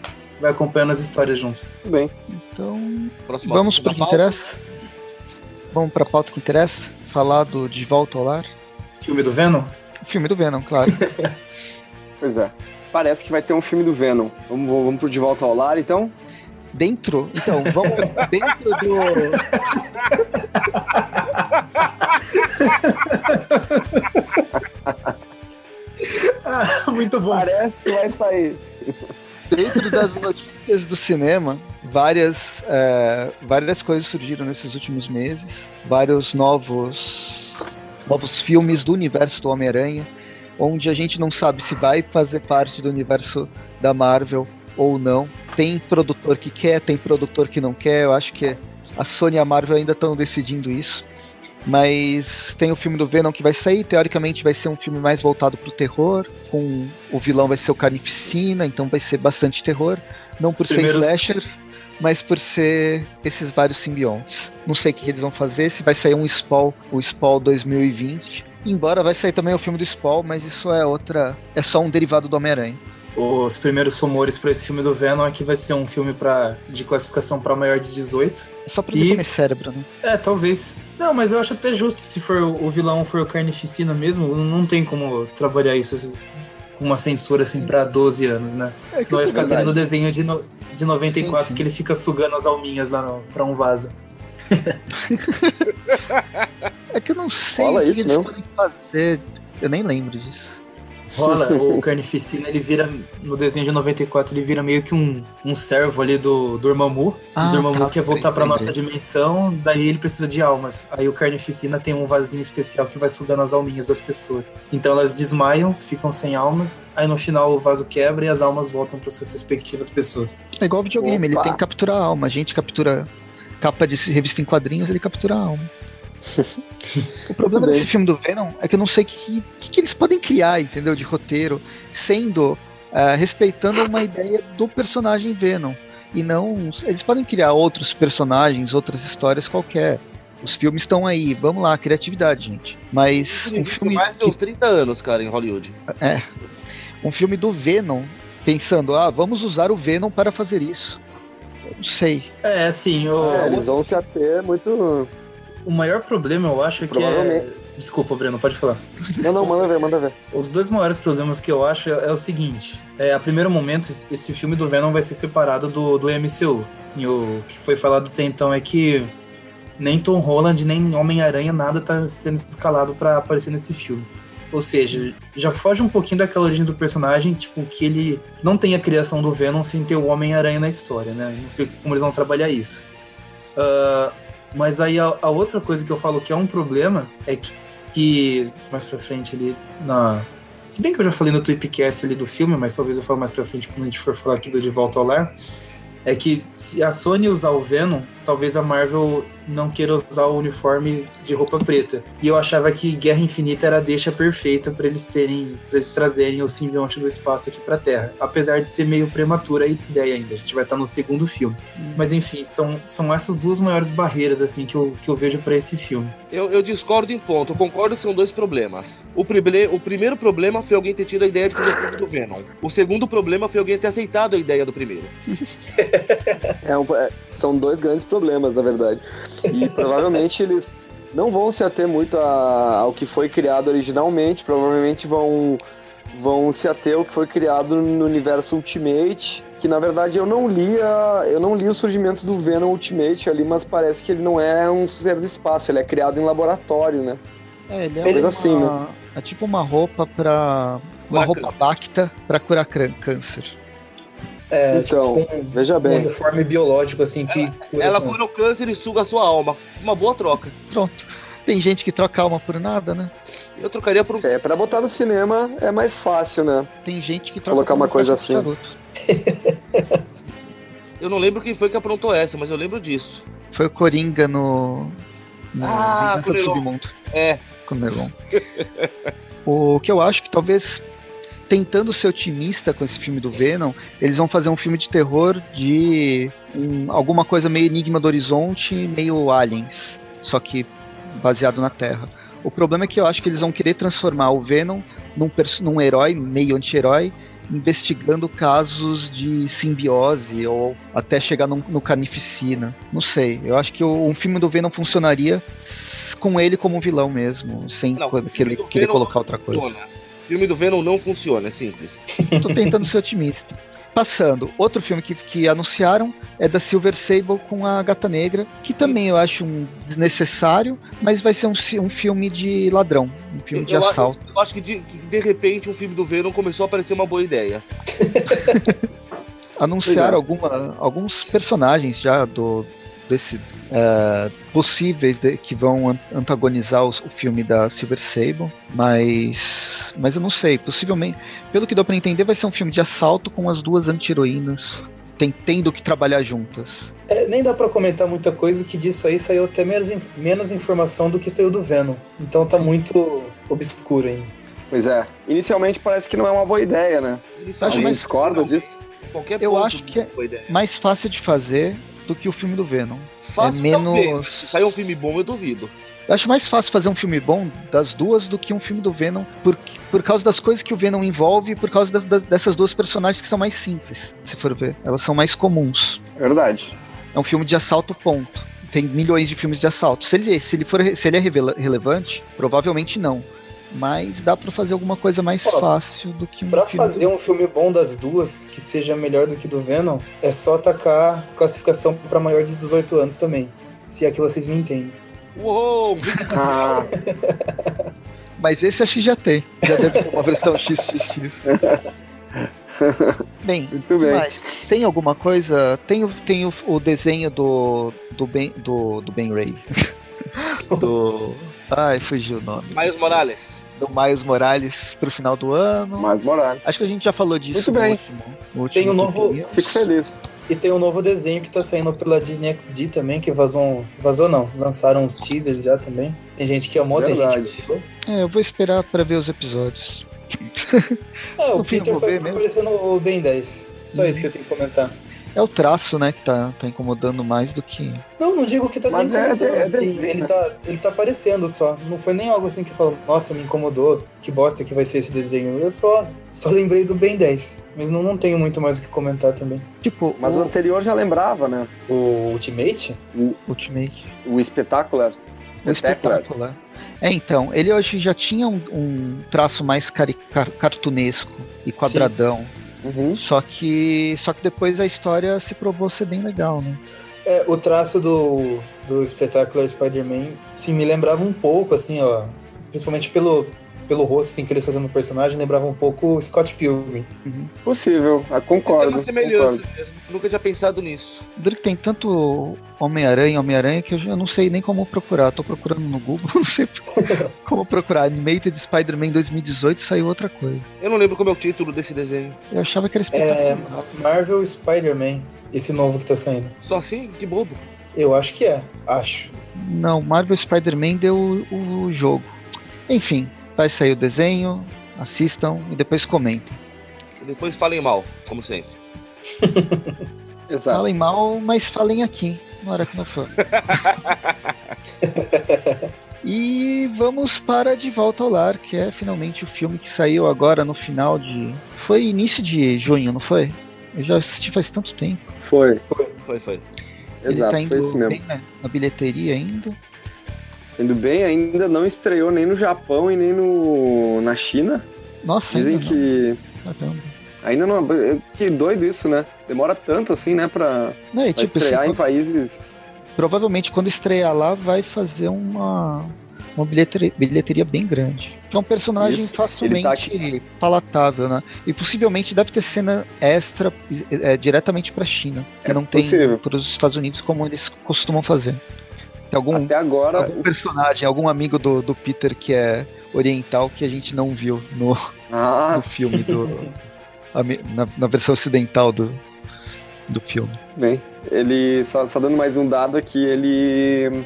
vai acompanhando as histórias juntos. Tudo bem. Então, Próximo vamos para o que interessa? Vamos para a pauta que interessa? Falar do De Volta ao Lar? Filme do Venom? O filme do Venom, claro. Pois é. Parece que vai ter um filme do Venom. Vamos, vamos pro De Volta ao Lar, então? Dentro, então, vamos dentro do. Ah, muito bom. Parece que vai sair. Dentro das notícias do cinema, várias, é, várias coisas surgiram nesses últimos meses. Vários novos, novos filmes do universo do Homem-Aranha, onde a gente não sabe se vai fazer parte do universo da Marvel ou não. Tem produtor que quer, tem produtor que não quer. Eu acho que a Sony e a Marvel ainda estão decidindo isso. Mas tem o filme do Venom que vai sair, teoricamente vai ser um filme mais voltado pro terror, com o vilão vai ser o Carnificina, então vai ser bastante terror, não por Os primeiros- ser slasher, mas por ser esses vários simbiontes. Não sei o que eles vão fazer, se vai sair um Spawn, o Spawn 2020. Embora vai sair também o filme do Spawn, mas isso é outra, é só um derivado do Homem-Aranha. Os primeiros rumores para esse filme do Venom é que vai ser um filme pra, de classificação para maior de 18. É só pra E- ele comer cérebro, né? É, talvez. Não, mas eu acho até justo se for o vilão for o Carnificina mesmo, não tem como trabalhar isso com uma censura assim pra 12 anos, né? É Senão vai ficar querendo desenho de, no, de 94 Sim, sim. que ele fica sugando as alminhas lá no, pra um vaso. É que eu não sei Fala o que isso eles mesmo. podem fazer. Eu nem lembro disso. Rola, o Carnificina, ele vira, no desenho de 94, ele vira meio que um, um servo ali do Dormammu. Ah, o Dormammu tá, quer voltar pra nossa dimensão, daí ele precisa de almas. Aí o Carnificina tem um vasinho especial que vai sugando as alminhas das pessoas. Então elas desmaiam, ficam sem almas, aí no final o vaso quebra e as almas voltam para suas respectivas pessoas. É igual videogame, ele Opa. tem que capturar a alma. A gente captura capa de revista em quadrinhos, ele captura a alma. o problema desse filme do Venom é que eu não sei o que, que, que eles podem criar, entendeu? De roteiro, sendo. ah, respeitando uma ideia do personagem Venom. E não. Eles podem criar outros personagens, outras histórias qualquer. Os filmes estão aí, vamos lá, criatividade, gente. Mas um Tem filme, mais de que- uns 30 anos, cara, em Hollywood. um filme do Venom, pensando, ah, vamos usar o Venom para fazer isso. Eu não sei. É, assim, o, É, eles vão se ater muito. o maior problema eu acho que é. Desculpa, Breno, pode falar. Não, não, manda ver, manda ver. Os dois maiores problemas que eu acho é, é o seguinte: é, a primeiro momento, esse filme do Venom vai ser separado do, do MCU. Assim, o que foi falado até então é que nem Tom Holland, nem Homem-Aranha, nada tá sendo escalado pra aparecer nesse filme. Ou seja, já foge um pouquinho daquela origem do personagem, tipo, que ele não tem a criação do Venom sem ter o Homem-Aranha na história, né? Não sei como eles vão trabalhar isso. Ah, mas aí a, a outra coisa que eu falo que é um problema é que, que mais pra frente ali na. Se bem que eu já falei no Tweepcast ali do filme, mas talvez eu fale mais pra frente quando a gente for falar aqui do De Volta ao Lar. É que se a Sony usar o Venom talvez a Marvel não queira usar o uniforme de roupa preta. E eu achava que Guerra Infinita era a deixa perfeita para eles terem, para eles trazerem o simbionte do espaço aqui para Terra. Apesar de ser meio prematura a ideia ainda, a gente vai estar no segundo filme. Mas enfim, são, são essas duas maiores barreiras assim que eu, que eu vejo para esse filme. Eu, eu, discordo em ponto. Eu concordo que são dois problemas. O, primeiro o primeiro problema foi alguém ter tido a ideia de fazer o filme do Venom. O segundo problema foi alguém ter aceitado a ideia do primeiro. é um, é, são dois grandes problemas, na verdade. E provavelmente eles não vão se ater muito a, ao que foi criado originalmente, provavelmente vão, vão se ater ao que foi criado no universo Ultimate, que na verdade eu não li a, eu não li o surgimento do Venom Ultimate ali, mas parece que ele não é um ser do espaço, ele é criado em laboratório, né? É, ele é uma, assim, né? É tipo uma roupa para uma roupa bacta para curar câncer. É, então, tipo, um, veja bem. Um uniforme biológico, assim, que. Cura ela cura o câncer e suga a sua alma. Uma boa troca. Pronto. Tem gente que troca alma por nada, né? Eu trocaria por. É, pra botar no cinema é mais fácil, né? Tem gente que troca Colocar uma coisa assim. eu não lembro quem foi que aprontou essa, mas eu lembro disso. Foi o Coringa no. no ah, Vingança do Submundo. É. Com o Nelon. o que eu acho que talvez tentando ser otimista com esse filme do Venom, eles vão fazer um filme de terror de um, alguma coisa meio Enigma do Horizonte, meio Aliens, só que baseado na Terra. O problema é que eu acho que eles vão querer transformar o Venom num, num herói, meio anti-herói, investigando casos de simbiose ou até chegar no, no carnificina. Não sei. Eu acho que o, um filme do Venom funcionaria com ele como vilão mesmo, sem não, querer, querer colocar outra coisa. Funciona filme do Venom não funciona, é simples. Tô tentando ser otimista. Passando, outro filme que, que anunciaram é da Silver Sable com a Gata Negra, que também eu acho um desnecessário, mas vai ser um, um filme de ladrão, um filme eu, de assalto. Eu, eu acho que de, que de repente um filme do Venom começou a parecer uma boa ideia. Anunciaram é. alguma, alguns personagens já do, desse, uh, possíveis de, que vão antagonizar o, o, filme da Silver Sable, mas, mas eu não sei. Possivelmente, pelo que deu para entender, vai ser um filme de assalto com as duas anti-heroínas tendo que trabalhar juntas. É, nem dá para comentar muita coisa que disso aí saiu até menos, menos informação do que saiu do Venom. Então tá muito obscuro ainda. Pois é. Inicialmente parece que não é uma boa ideia, né? Acho mais discorda disso? eu acho que é mais fácil de fazer do que o filme do Venom. Fácil é menos. Se sair um filme bom, eu duvido. Eu acho mais fácil fazer um filme bom das duas do que um filme do Venom, por, por causa das coisas que o Venom envolve e por causa das, das, dessas duas personagens que são mais simples, se for ver. Elas são mais comuns. Verdade. É um filme de assalto, ponto. Tem milhões de filmes de assalto. Se ele, se ele, for, se ele é relevante, provavelmente não mas dá para fazer alguma coisa mais Pô, fácil do que um Pra filme fazer um filme bom das duas, que seja melhor do que do Venom, é só tacar classificação para maior de 18 anos também. Se é que vocês me entendem. Uou! Ah. mas esse acho que já tem. Já deve ter uma versão XXX. Bem, Muito bem. Mas, tem alguma coisa? Tem, tem o, o desenho do, do, ben, do, do Ben Ray. do. Ai, fugiu o nome. Miles Morales do Miles Morales pro final do ano. Miles Morales. Acho que a gente já falou disso Muito bem. Último, último tem um novo. Fico feliz. E tem um novo desenho que tá saindo pela Disney XD também, que vazou. Vazou não, lançaram uns teasers já também. Tem gente que amou, Verdade. tem gente que. É, eu vou esperar pra ver os episódios. É, o Peter só está aparecendo o Ben 10. Só isso que eu tenho que comentar. É o traço, né, que tá, tá incomodando mais do que. Não, não digo que tá Mas é, incomodando, é, assim. É ele, tá, ele tá aparecendo só. Não foi nem algo assim que falou, nossa, me incomodou, que bosta que vai ser esse desenho. Eu só, só lembrei do Ben 10. Mas não, não tenho muito mais o que comentar também. Tipo, mas o, o anterior já lembrava, né? O Ultimate? O Ultimate. O Espetacular. O Espetacular. É, então, ele hoje já tinha um, um traço mais cari cartunesco e quadradão. Sim. Uhum. Só que só que depois a história se provou ser bem legal, né? É, o traço do, do espetáculo Spider-Man, sim, me lembrava um pouco, assim, ó, principalmente pelo, pelo rosto assim, que eles fazendo o personagem, lembrava um pouco o Scott Pilgrim. Uhum. Possível, ah, concordo. Tem uma semelhança, concordo. nunca tinha pensado nisso. Drake tem tanto Homem-Aranha, Homem-Aranha, que eu já não sei nem como procurar. Tô procurando no Google, não sei como procurar. Animated Spider-Man 2018 saiu outra coisa. Eu não lembro como é o título desse desenho. Eu achava que era É Marvel Spider-Man, esse novo que tá saindo. Só assim? Que bobo. Eu acho que é, acho. Não, Marvel Spider-Man deu o, o jogo. Enfim, vai sair o desenho, assistam e depois comentem. E depois falem mal, como sempre. Exato. Falem mal, mas falem aqui, no Aracnofã. e vamos para De Volta ao Lar, que é finalmente o filme que saiu agora no final de. Foi início de junho, não foi? Eu já assisti faz tanto tempo. Foi, Foi, foi. exato, Ele tá foi isso indo mesmo. bem na, na bilheteria ainda. Indo bem, ainda não estreou nem no Japão e nem no, na China. Nossa, Dizem que não. Caramba. ainda não. Que doido isso, né? Demora tanto assim, né, pra, Não, e pra tipo, estrear em países. provavelmente quando estrear lá vai fazer uma, uma bilheteria, bilheteria bem grande. É um personagem Isso, facilmente palatável, né? E possivelmente deve ter cena extra é, diretamente pra China. Que É não tem possível. para os Estados Unidos como eles costumam fazer. Tem algum, Até agora, algum personagem, algum amigo do, do Peter que é oriental que a gente não viu no, ah, no filme do. na, na versão ocidental do, do filme. bem, ele só, só dando mais um dado aqui, ele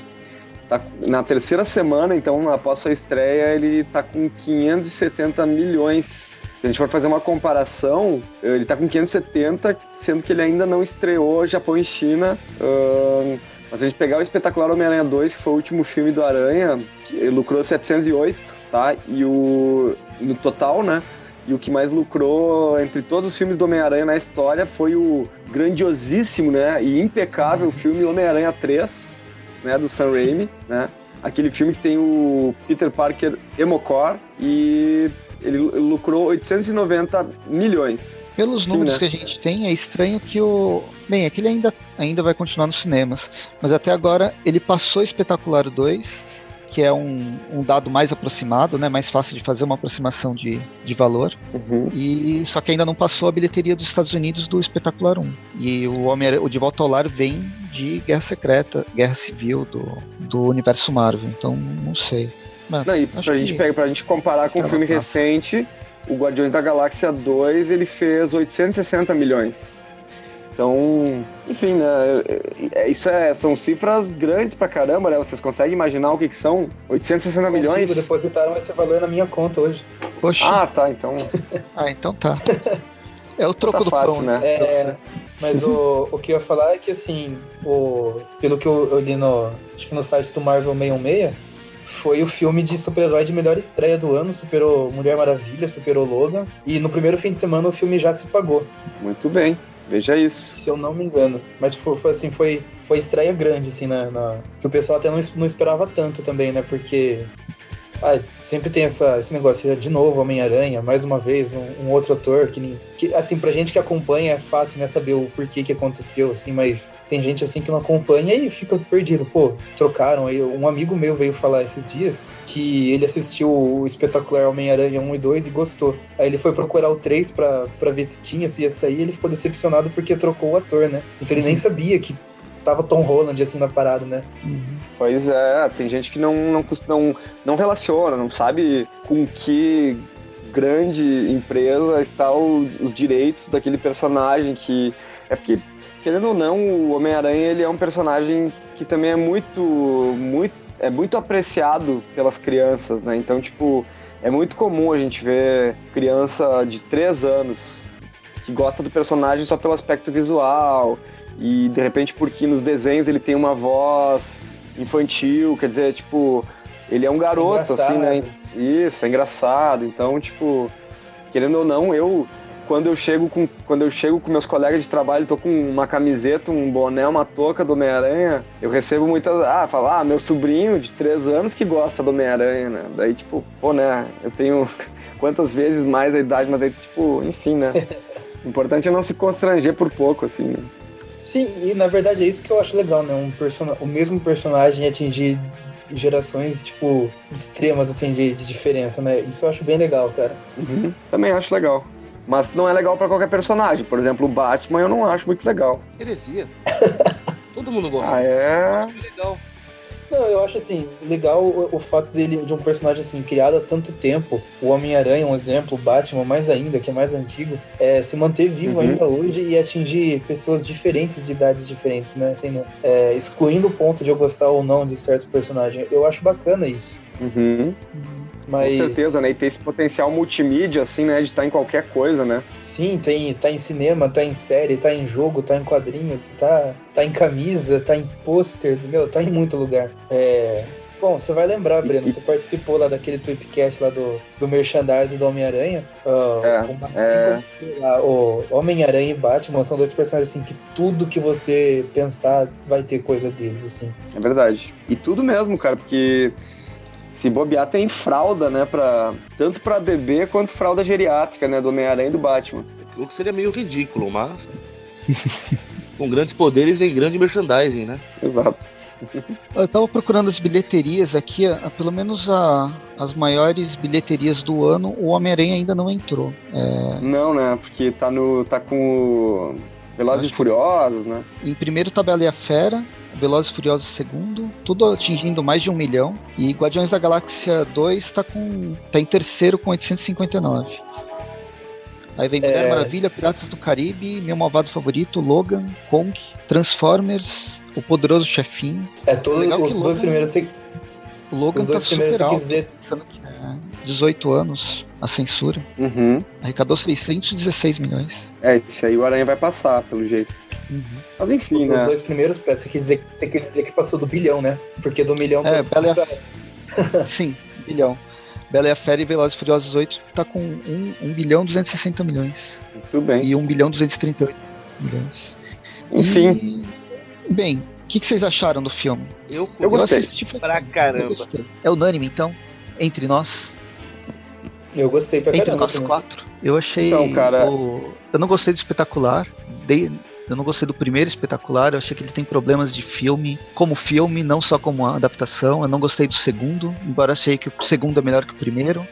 tá na terceira semana, então após sua estreia, ele tá com 570 milhões. Se a gente for fazer uma comparação, ele tá com 570, sendo que ele ainda não estreou Japão e China. Ahn, mas a gente pegar o espetacular Homem-Aranha 2, que foi o último filme do Aranha, que lucrou 708, tá? E o no total, né? E o que mais lucrou entre todos os filmes do Homem-Aranha na história foi o grandiosíssimo, né, e impecável filme Homem-Aranha 3, né, do Sam Raimi, né? Aquele filme que tem o Peter Parker Emocor e ele lucrou 890 milhões. Pelos Sim, números né? que a gente tem, é estranho que o. Bem, é que ele ainda, ainda vai continuar nos cinemas. Mas até agora ele passou Espetacular 2, que é um, um dado mais aproximado, né? Mais fácil de fazer uma aproximação de, de valor. Uhum. E só que ainda não passou a bilheteria dos Estados Unidos do Espetacular 1. E o Homem o De Volta ao Lar vem de Guerra Secreta, Guerra Civil do, do universo Marvel. Então não sei. Mas, Não, e pra, que- gente pegar, pra gente comparar com o Ela filme passa. recente, o Guardiões da Galáxia 2, ele fez 860 milhões. Então, enfim, né? é- é- Isso é, são cifras grandes pra caramba, né? Vocês conseguem imaginar o que, que são? 860 Consigo, milhões? depositaram esse valor na minha conta hoje. Poxa, Ah, tá, então. ah, então tá. É o troco Tá do fácil, pão, né? É, mas o, o que eu ia falar é que, assim, o, pelo que eu, eu li no, acho que no site do Marvel 616, foi o filme de super-herói de melhor estreia do ano, superou Mulher Maravilha, superou Logan, e no primeiro fim de semana o filme já se pagou, Muito bem. Veja isso. se eu não me engano. Mas foi, foi assim, foi, foi estreia grande, assim, na, na- que o pessoal até não, não esperava tanto também, né, porque... ah, sempre tem essa, esse negócio, de novo, Homem-Aranha, mais uma vez, um, um outro ator que, nem- que, assim, pra gente que acompanha é fácil, né, saber o porquê que aconteceu, assim, mas tem gente, assim, que não acompanha e fica perdido. Pô, trocaram aí. Um amigo meu veio falar esses dias que ele assistiu o espetacular Homem-Aranha 1 e 2 e gostou. Aí ele foi procurar o 3 pra, pra ver se tinha, se ia sair, e ele ficou decepcionado porque trocou o ator, né? Então ele nem sabia que tava Tom Holland, assim, na parada, né? Uhum. Pois é, tem gente que não, não, não, não relaciona, não sabe com que grande empresa está o- os direitos daquele personagem que. É porque, querendo ou não, o Homem-Aranha ele é um personagem que também é muito, muito, é muito apreciado pelas crianças, né? Então, tipo, é muito comum a gente ver criança de 3 anos que gosta do personagem só pelo aspecto visual e de repente porque nos desenhos ele tem uma voz infantil, quer dizer, tipo, ele é um garoto, assim, né? Isso, é engraçado. Então, tipo, querendo ou não, eu quando eu chego com quando eu chego com meus colegas de trabalho, tô com uma camiseta, um boné, uma touca do Homem-Aranha, eu recebo muitas, ah, fala, ah, meu sobrinho de três anos que gosta do Homem-Aranha, né? Daí, tipo, pô, né, eu tenho quantas vezes mais a idade, mas aí, tipo, enfim, né? O importante é não se constranger por pouco, assim, né? Sim, e na verdade é isso que eu acho legal, né? Um persona o mesmo personagem atingir gerações, tipo, extremas, assim, de, de diferença, né? Isso eu acho bem legal, cara. Uhum. Também acho legal. Mas não é legal pra qualquer personagem. Por exemplo, o Batman eu não acho muito legal. Heresia. Todo mundo gosta. Ah, é. Acho legal. Não, eu acho assim, legal o, o, fato dele, de um personagem assim, criado há tanto tempo, o Homem-Aranha, um exemplo, o Batman, mais ainda, que é mais antigo, é, se manter vivo uhum. ainda hoje e atingir pessoas diferentes de idades diferentes, né? Assim, né? É, excluindo o ponto de eu gostar ou não de certos personagens. Eu acho bacana isso. Uhum. Mas... Com certeza, né? E tem esse potencial multimídia, assim, né? De estar em qualquer coisa, né? Sim, tem, tá em cinema, tá em série, tá em jogo, tá em quadrinho, tá, tá em camisa, tá em pôster, meu, tá em muito lugar. É... Bom, você vai lembrar, Breno, você participou lá daquele Tweepcast lá do, do merchandising do Homem-Aranha. Uh, é, é... O Homem-Aranha e Batman são dois personagens assim que tudo que você pensar vai ter coisa deles, assim. É verdade. E tudo mesmo, cara, porque se bobear, tem fralda, né? Pra, tanto para bebê quanto fralda geriátrica, né? Do Homem-Aranha e do Batman. O que seria meio ridículo, mas. com grandes poderes vem grande merchandising, né? Exato. Eu tava procurando as bilheterias aqui, a, pelo menos a, as maiores bilheterias do ano, o Homem-Aranha ainda não entrou. É... Não, né? Porque tá, no, tá com o Velozes e Furiosos, né? Em primeiro tá Bela e a Fera, Velozes e Furiosos segundo, tudo atingindo mais de um milhão. E Guardiões da Galáxia 2 tá, com, tá em terceiro com 859. Aí vem Mulher é... Maravilha, Piratas do Caribe, Meu Malvado Favorito, Logan, Kong, Transformers, O Poderoso Chefinho. É, todos os dois Logan, primeiros. O Logan os dois tá primeiros super alto, dizer... 18 anos a censura. Uhum. Arrecadou 616 milhões. É, esse aí o Aranha vai passar, pelo jeito. Uhum. Mas enfim, Os né? Os dois primeiros, você quer, dizer, você quer dizer que passou do bilhão, né? Porque do milhão é, Bela... Sim, bilhão. Bela e a Fera e Velozes e Furiosos 8 tá com 1, 1 bilhão 260 milhões. Muito bem. E 1 bilhão 238 milhões. Enfim. E, bem, o que, que, vocês acharam do filme? Eu, eu gostei. assisti pra caramba. Gostei. É unânime, então? Entre nós? Eu gostei pra Entre caramba. nós quatro. Eu achei. Então, cara... O... Eu não gostei do espetacular. De... Eu não gostei do primeiro espetacular, eu achei que ele tem problemas de filme, como filme, não só como adaptação. Eu não gostei do segundo, embora achei que o segundo é melhor que o primeiro.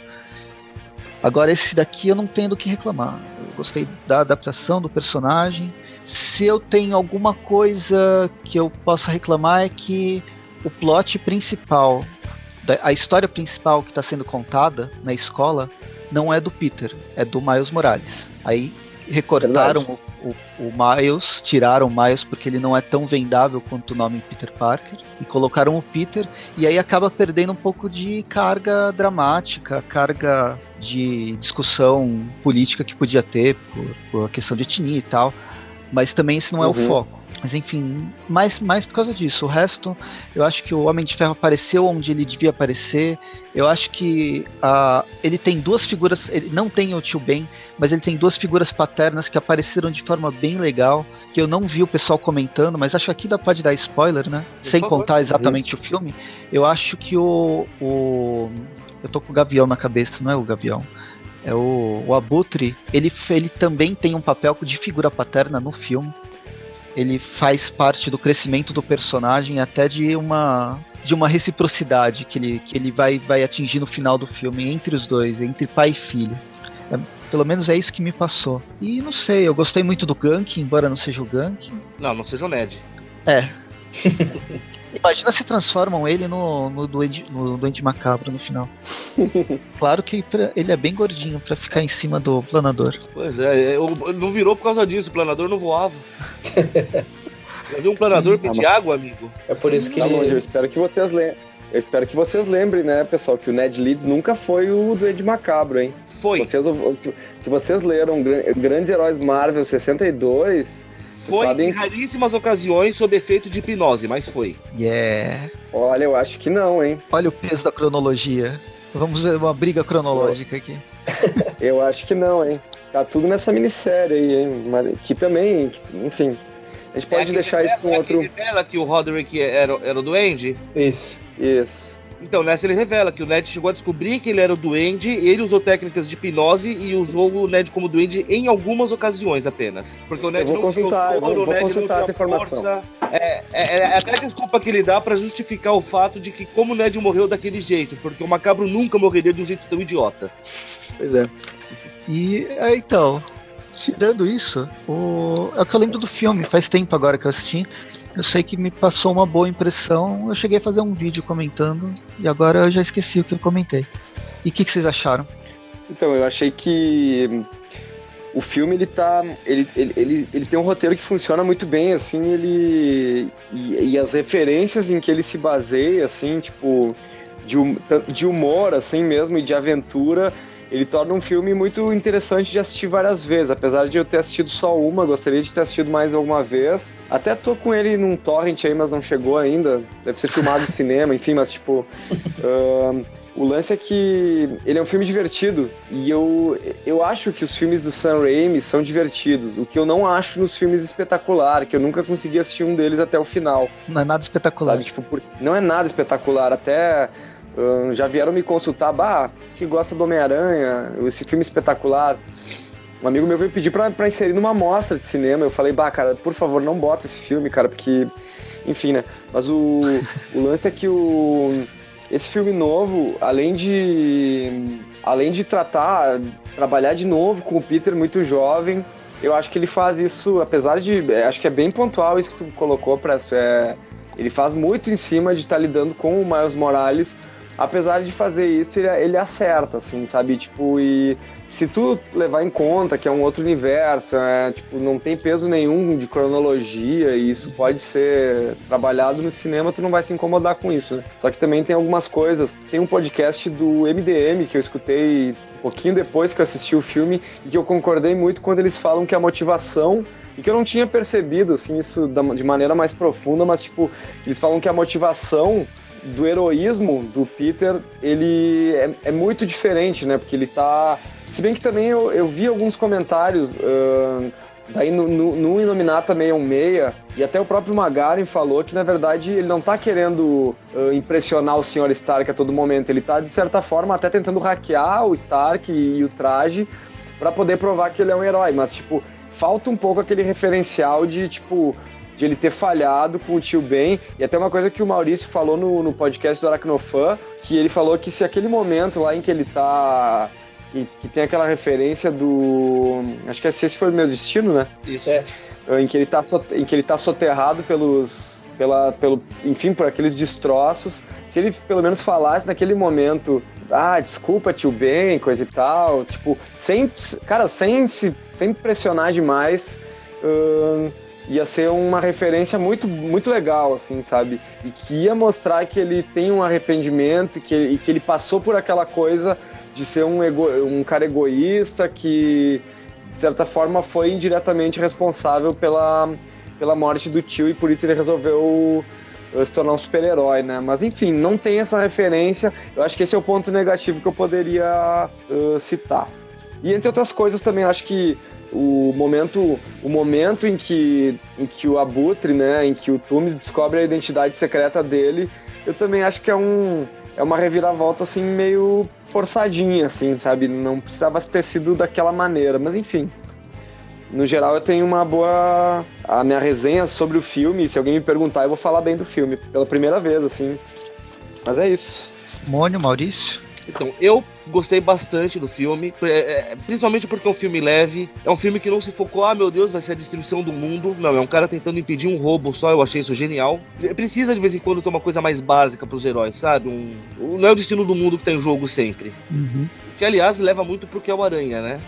Agora esse daqui eu não tenho do que reclamar. Eu gostei da adaptação do personagem. Se eu tenho alguma coisa que eu possa reclamar é que o plot principal, a história principal que está sendo contada na escola não é do Peter, é do Miles Morales. Aí recortaram o, o, o, Miles, tiraram o Miles porque ele não é tão vendável quanto o nome Peter Parker, e colocaram o Peter, e aí acaba perdendo um pouco de carga dramática, carga de discussão política que podia ter por, por questão de etnia e tal, mas também esse não é uhum. o foco. Mas enfim, mais, mais por causa disso. O resto, eu acho que o Homem de Ferro apareceu onde ele devia aparecer. Eu acho que uh, ele tem duas figuras. Ele não tem o tio Ben, mas ele tem duas figuras paternas que apareceram de forma bem legal. Que eu não vi o pessoal comentando, mas acho que aqui dá pode dar spoiler, né? Por Sem favor. contar exatamente o filme. Eu acho que o, o. Eu tô com o Gavião na cabeça, não é o Gavião. É o, o Abutre, ele, ele também tem um papel de figura paterna no filme ele faz parte do crescimento do personagem até de uma de uma reciprocidade que ele, que ele vai, vai atingir no final do filme entre os dois, entre pai e filho. É, pelo menos é isso que me passou. E não sei, eu gostei muito do Gank, embora não seja o Gank. Não, não seja o Ned. É. Imagina se transformam ele no, no, duende, no Duende Macabro no final. claro que pra, ele é bem gordinho para ficar em cima do planador. Pois é, eu, não virou por causa disso, o planador não voava. Já viu um planador pedir mas... água, amigo? É por isso que tá ele... longe, eu espero que vocês lembrem. Eu espero que vocês lembrem, né, pessoal, que o Ned Leeds nunca foi o Duende Macabro, hein? Foi. Vocês, se vocês leram Grandes Heróis Marvel 62, foi Sabem... em raríssimas ocasiões sob efeito de hipnose, mas foi. Yeah. Olha, eu acho que não, hein? Olha o peso da cronologia. Vamos ver uma briga cronológica aqui. eu acho que não, hein? Tá tudo nessa minissérie aí, hein? Que também, enfim. A gente pode é deixar isso com é outro. revela que o Roderick era, era o Duende? Isso. Isso. Então, nessa ele revela que o Ned chegou a descobrir que ele era o duende, ele usou técnicas de hipnose e usou o Ned como duende em algumas ocasiões apenas. Porque o Ned eu vou consultar, eu vou, vou consultar essa informação. Força, é, é, é, até a desculpa que ele dá para justificar o fato de que como o Ned morreu daquele jeito, porque o Macabro nunca morreria de um jeito tão idiota. Pois é. E, é, então, Tirando isso, o... é o que eu lembro do filme, faz tempo agora que eu assisti. Eu sei que me passou uma boa impressão. Eu cheguei a fazer um vídeo comentando e agora eu já esqueci o que eu comentei. E o que, que, vocês acharam? Então, eu achei que o filme ele tá ele, ele, ele, ele tem um roteiro que funciona muito bem assim ele e, e as referências em que ele se baseia assim tipo de, de humor assim mesmo e de aventura ele torna um filme muito interessante de assistir várias vezes. Apesar de eu ter assistido só uma, gostaria de ter assistido mais alguma vez. Até tô com ele num torrent aí, mas não chegou ainda. Deve ser filmado no cinema, enfim, mas tipo. Uh, o lance é que ele é um filme divertido e eu, eu acho que os filmes do Sam Raimi são divertidos, o que eu não acho nos filmes espetacular, que eu nunca consegui assistir um deles até o final. Não é nada espetacular. Sabe? Tipo, por... Não é nada espetacular, até já vieram me consultar, bah, que gosta do Homem-Aranha, esse filme espetacular. Um amigo meu veio pedir pra, pra inserir numa mostra de cinema. Eu falei, bah, cara, por favor, não bota esse filme, cara, porque. Enfim, né? Mas o, o lance é que o, esse filme novo, além de. Além de tratar, trabalhar de novo com o Peter muito jovem, eu acho que ele faz isso, apesar de. É, acho que é bem pontual isso que tu colocou, para é, ele faz muito em cima de estar tá lidando com o Miles Morales apesar de fazer isso, ele, ele, acerta, assim, sabe? Tipo, e se tu levar em conta que é um outro universo, é, tipo, não tem peso nenhum de cronologia e isso pode ser trabalhado no cinema, tu não vai se incomodar com isso, né? Só que também tem algumas coisas. Tem um podcast do MDM que eu escutei um pouquinho depois que eu assisti o filme e que eu concordei muito quando eles falam que a motivação e que eu não tinha percebido, assim, isso de maneira mais profunda, mas, tipo, eles falam que a motivação do heroísmo do Peter, ele é, é, muito diferente, né? Porque ele tá. Se bem que também eu, eu vi alguns comentários. Uh, daí no, no, no Inominata 616, e até o próprio Magarin falou que na verdade ele não tá querendo uh, impressionar o Sr. Stark a todo momento, ele tá de certa forma até tentando hackear o Stark e, e o traje para poder provar que ele é um herói, mas tipo, falta um pouco aquele referencial de tipo, de ele ter falhado com o tio Ben. E até uma coisa que o Maurício falou no, no podcast do Aracnofan, que ele falou que se aquele momento lá em que ele tá. Que, que tem aquela referência do. Acho que esse foi o meu destino, né? Isso. É. Em que ele tá, em que ele tá soterrado pelos. Pela, pelo, enfim, por aqueles destroços. Se ele pelo menos falasse naquele momento, ah, desculpa, tio Ben, coisa e tal, tipo, sem, cara, sem se sem pressionar demais, uh, ia ser uma referência muito, muito legal, assim, sabe? E que ia mostrar que ele tem um arrependimento que, e que ele passou por aquela coisa de ser um, ego, um cara egoísta que, de certa forma, foi indiretamente responsável pela, pela morte do tio e por isso ele resolveu uh, se tornar um super-herói, né? Mas enfim, não tem essa referência. Eu acho que esse é o ponto negativo que eu poderia uh, citar. E entre outras coisas também acho que o momento, o momento em que, em que o Abutre, né, em que o Tumes descobre a identidade secreta dele, eu também acho que é um é uma reviravolta assim meio forçadinha, assim, sabe? Não precisava ter sido daquela maneira, mas enfim. No geral, eu tenho uma boa a minha resenha sobre o filme. Se alguém me perguntar, eu vou falar bem do filme pela primeira vez, assim. Mas é isso. Mônio, Maurício. Então, eu gostei bastante do filme, é, é, principalmente porque é um filme leve, é um filme que não se focou, ah meu Deus, vai ser a destruição do mundo. Não, é um cara tentando impedir um roubo só, eu achei isso genial. Precisa de vez em quando ter uma coisa mais básica pros heróis, sabe? Um, não é o destino do mundo que tem tá jogo sempre. Uhum. Que aliás leva muito porque é o Aranha, né?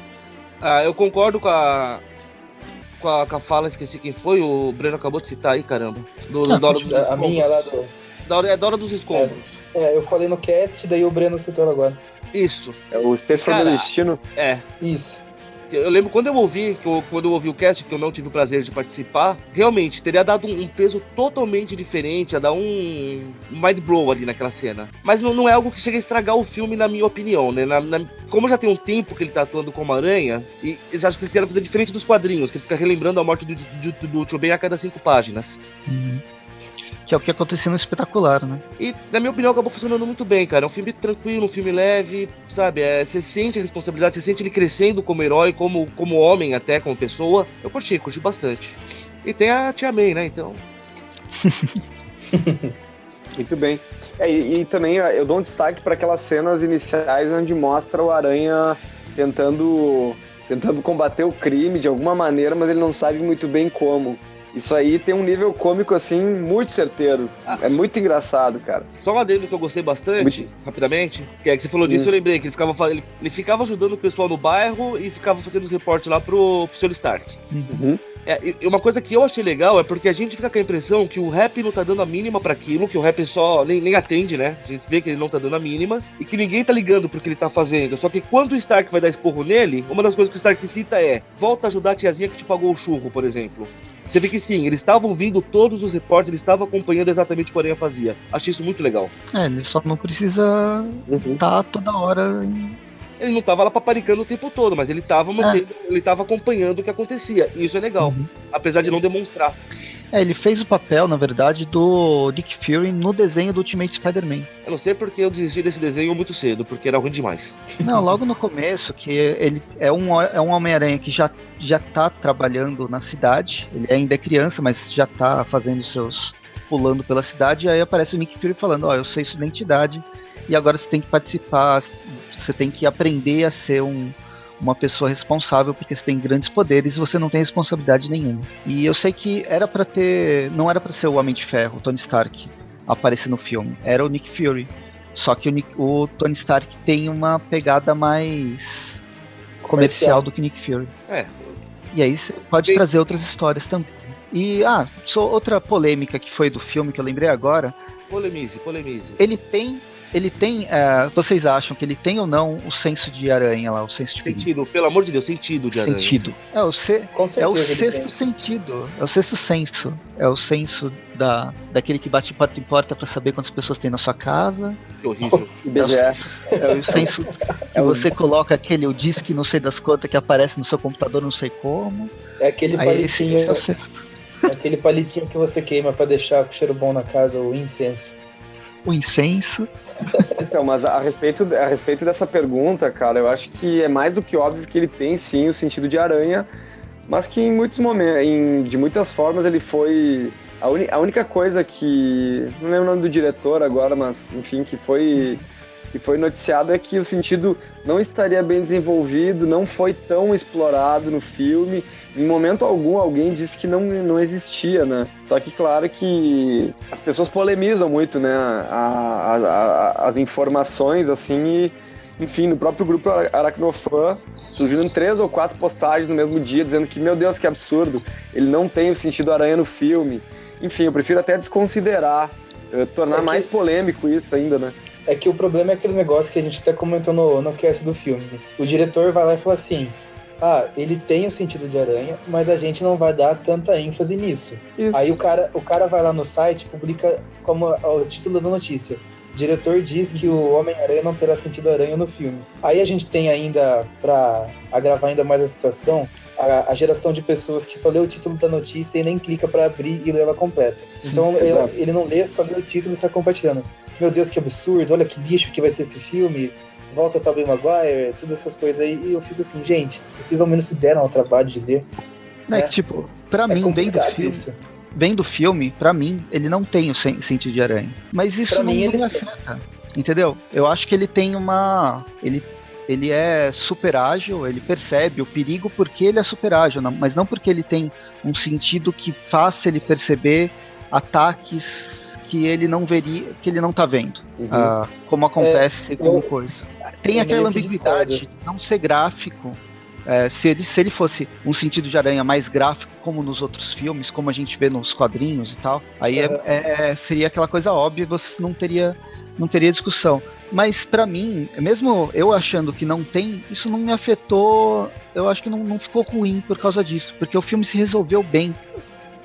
Ah, eu concordo com a, com a, com a, fala, esqueci quem foi, o Breno acabou de citar aí, caramba. Do, do, do, do, a minha lá do. Da hora, é da hora dos escombros. É, é, eu falei no cast, daí o Breno citou agora. Isso. É o Sexto Cara, do Destino? É. Isso. Eu lembro quando eu ouvi, eu, quando eu ouvi o cast, que eu não tive o prazer de participar, realmente teria dado um, um peso totalmente diferente, ia dar um mind blow ali naquela cena. Mas não, não é algo que chega a estragar o filme, na minha opinião, né? Na, na, como já tem um tempo que ele tá atuando como aranha, e eles acham que eles querem fazer diferente dos quadrinhos, que ele fica relembrando a morte do, do, do, do Tio Ben a cada cinco páginas. Uhum que é o que aconteceu no espetacular, né? E, na minha opinião, acabou funcionando muito bem, cara. É um filme tranquilo, um filme leve, sabe? É, você sente a responsabilidade, você sente ele crescendo como herói, como, como homem até, como pessoa. Eu curti, curti bastante. E tem a Tia May, né? Então. muito bem. É, e, e, também eu dou um destaque para aquelas cenas iniciais onde mostra o Aranha tentando tentando combater o crime de alguma maneira, mas ele não sabe muito bem como. Isso aí tem um nível cômico, assim, muito certeiro. Ah. É muito engraçado, cara. Só uma dele que eu gostei bastante, muito... rapidamente, que é que você falou disso, hum. eu lembrei que ele ficava, ele, ele, ficava ajudando o pessoal no bairro e ficava fazendo os reportes lá pro, pro Sr. Stark. Uhum. É, uma coisa que eu achei legal é porque a gente fica com a impressão que o rap não tá dando a mínima para aquilo, que o rap só nem, nem, atende, né? A gente vê que ele não tá dando a mínima e que ninguém tá ligando pro que ele tá fazendo. Só que quando o Stark vai dar esporro nele, uma das coisas que o Stark cita é: volta a ajudar a tiazinha que te pagou o churro, por exemplo. Você vê que sim, eles estavam ouvindo todos os reportes, eles estavam acompanhando exatamente o que o Aranha fazia. Achei isso muito legal. É, ele só não precisa estar uhum. tá toda hora em ele não estava lá paparicando o tempo todo, mas ele estava mantendo, é. ele estava acompanhando o que acontecia. E isso é legal, uhum. apesar de não demonstrar. É, ele fez o papel, na verdade, do Nick Fury no desenho do Ultimate Spider-Man. Eu não sei porque eu desisti desse desenho muito cedo, porque era ruim demais. Não, logo no começo, que ele é um, é um Homem-Aranha que já, já tá trabalhando na cidade. Ele ainda é criança, mas já tá fazendo seus. pulando pela cidade. E aí aparece o Nick Fury falando: Ó, oh, eu sei sua identidade e agora você tem que participar você tem que aprender a ser um, uma pessoa responsável porque você tem grandes poderes e você não tem responsabilidade nenhuma. E eu sei que era para ter, não era para ser o Homem de Ferro, o Tony Stark aparecer no filme, era o Nick Fury. Só que o, Nick, o Tony Stark tem uma pegada mais comercial, comercial do que Nick Fury. É. E aí você pode trazer outras histórias também. E ah, só outra polêmica que foi do filme que eu lembrei agora. Polemize, polemize. Ele tem ele tem. Uh, vocês acham que ele tem ou não o senso de aranha lá, o senso de perigo? Sentido, pelo amor de Deus, sentido de aranha. Sentido. É o, se, é o sexto sentido. É o sexto senso. É o senso da, daquele que bate porta em porta para saber quantas pessoas tem na sua casa. Que horrível. É o, é o senso que você coloca aquele o disque não sei das quantas que aparece no seu computador não sei como. É aquele Aí palitinho. Esse, esse é o sexto. É aquele palitinho que você queima para deixar o cheiro bom na casa, o incenso o incenso. Então, mas a respeito, a respeito dessa pergunta, cara, eu acho que é mais do que óbvio que ele tem sim o sentido de aranha, mas que em muitos momentos, em, de muitas formas, ele foi. A, a única coisa que. Não lembro o nome do diretor agora, mas enfim, que foi que foi noticiado é que o sentido não estaria bem desenvolvido, não foi tão explorado no filme. Em momento algum alguém disse que não, não existia, né? Só que claro que as pessoas polemizam muito, né? A, a, a, as informações, assim, e enfim, no próprio grupo Aracnofan, surgiram três ou quatro postagens no mesmo dia dizendo que, meu Deus, que absurdo, ele não tem o sentido aranha no filme. Enfim, eu prefiro até desconsiderar, eh, tornar é que... mais polêmico isso ainda, né? É que o problema é aquele negócio que a gente até comentou no, no cast do filme. O diretor vai lá e fala assim: ah, ele tem o sentido de aranha, mas a gente não vai dar tanta ênfase nisso. Isso. Aí o cara, o cara vai lá no site publica como o título da notícia. O diretor diz que o Homem-Aranha não terá sentido aranha no filme. Aí a gente tem ainda, para agravar ainda mais a situação, a, a, geração de pessoas que só lê o título da notícia e nem clica para abrir e ler ela completa. Então ele, ele, não lê, só lê o título e está compartilhando meu Deus, que absurdo, olha que lixo que vai ser esse filme, volta Tobey Maguire, todas essas coisas aí, e eu fico assim, gente, vocês ao menos se deram ao trabalho de ler. É, né? tipo, pra é mim, bem do filme, isso. bem do filme, pra mim, ele não tem o sentido de aranha. Mas isso pra não, mim, não me afeta, entendeu? Eu acho que ele tem uma... ele ele é super ágil, ele percebe o perigo porque ele é super ágil, mas não porque ele tem um sentido que faça ele perceber ataques que ele não veria, que ele não tá vendo. Uhum. Uh, como acontece é, com eu, coisa. Tem aquela ambiguidade de não ser gráfico. É, se, ele, se ele fosse um sentido de aranha mais gráfico, como nos outros filmes, como a gente vê nos quadrinhos e tal, aí é, é, seria aquela coisa óbvia, você não teria, não teria discussão. Mas para mim, mesmo eu achando que não tem, isso não me afetou. Eu acho que não, não ficou ruim por causa disso, porque o filme se resolveu bem.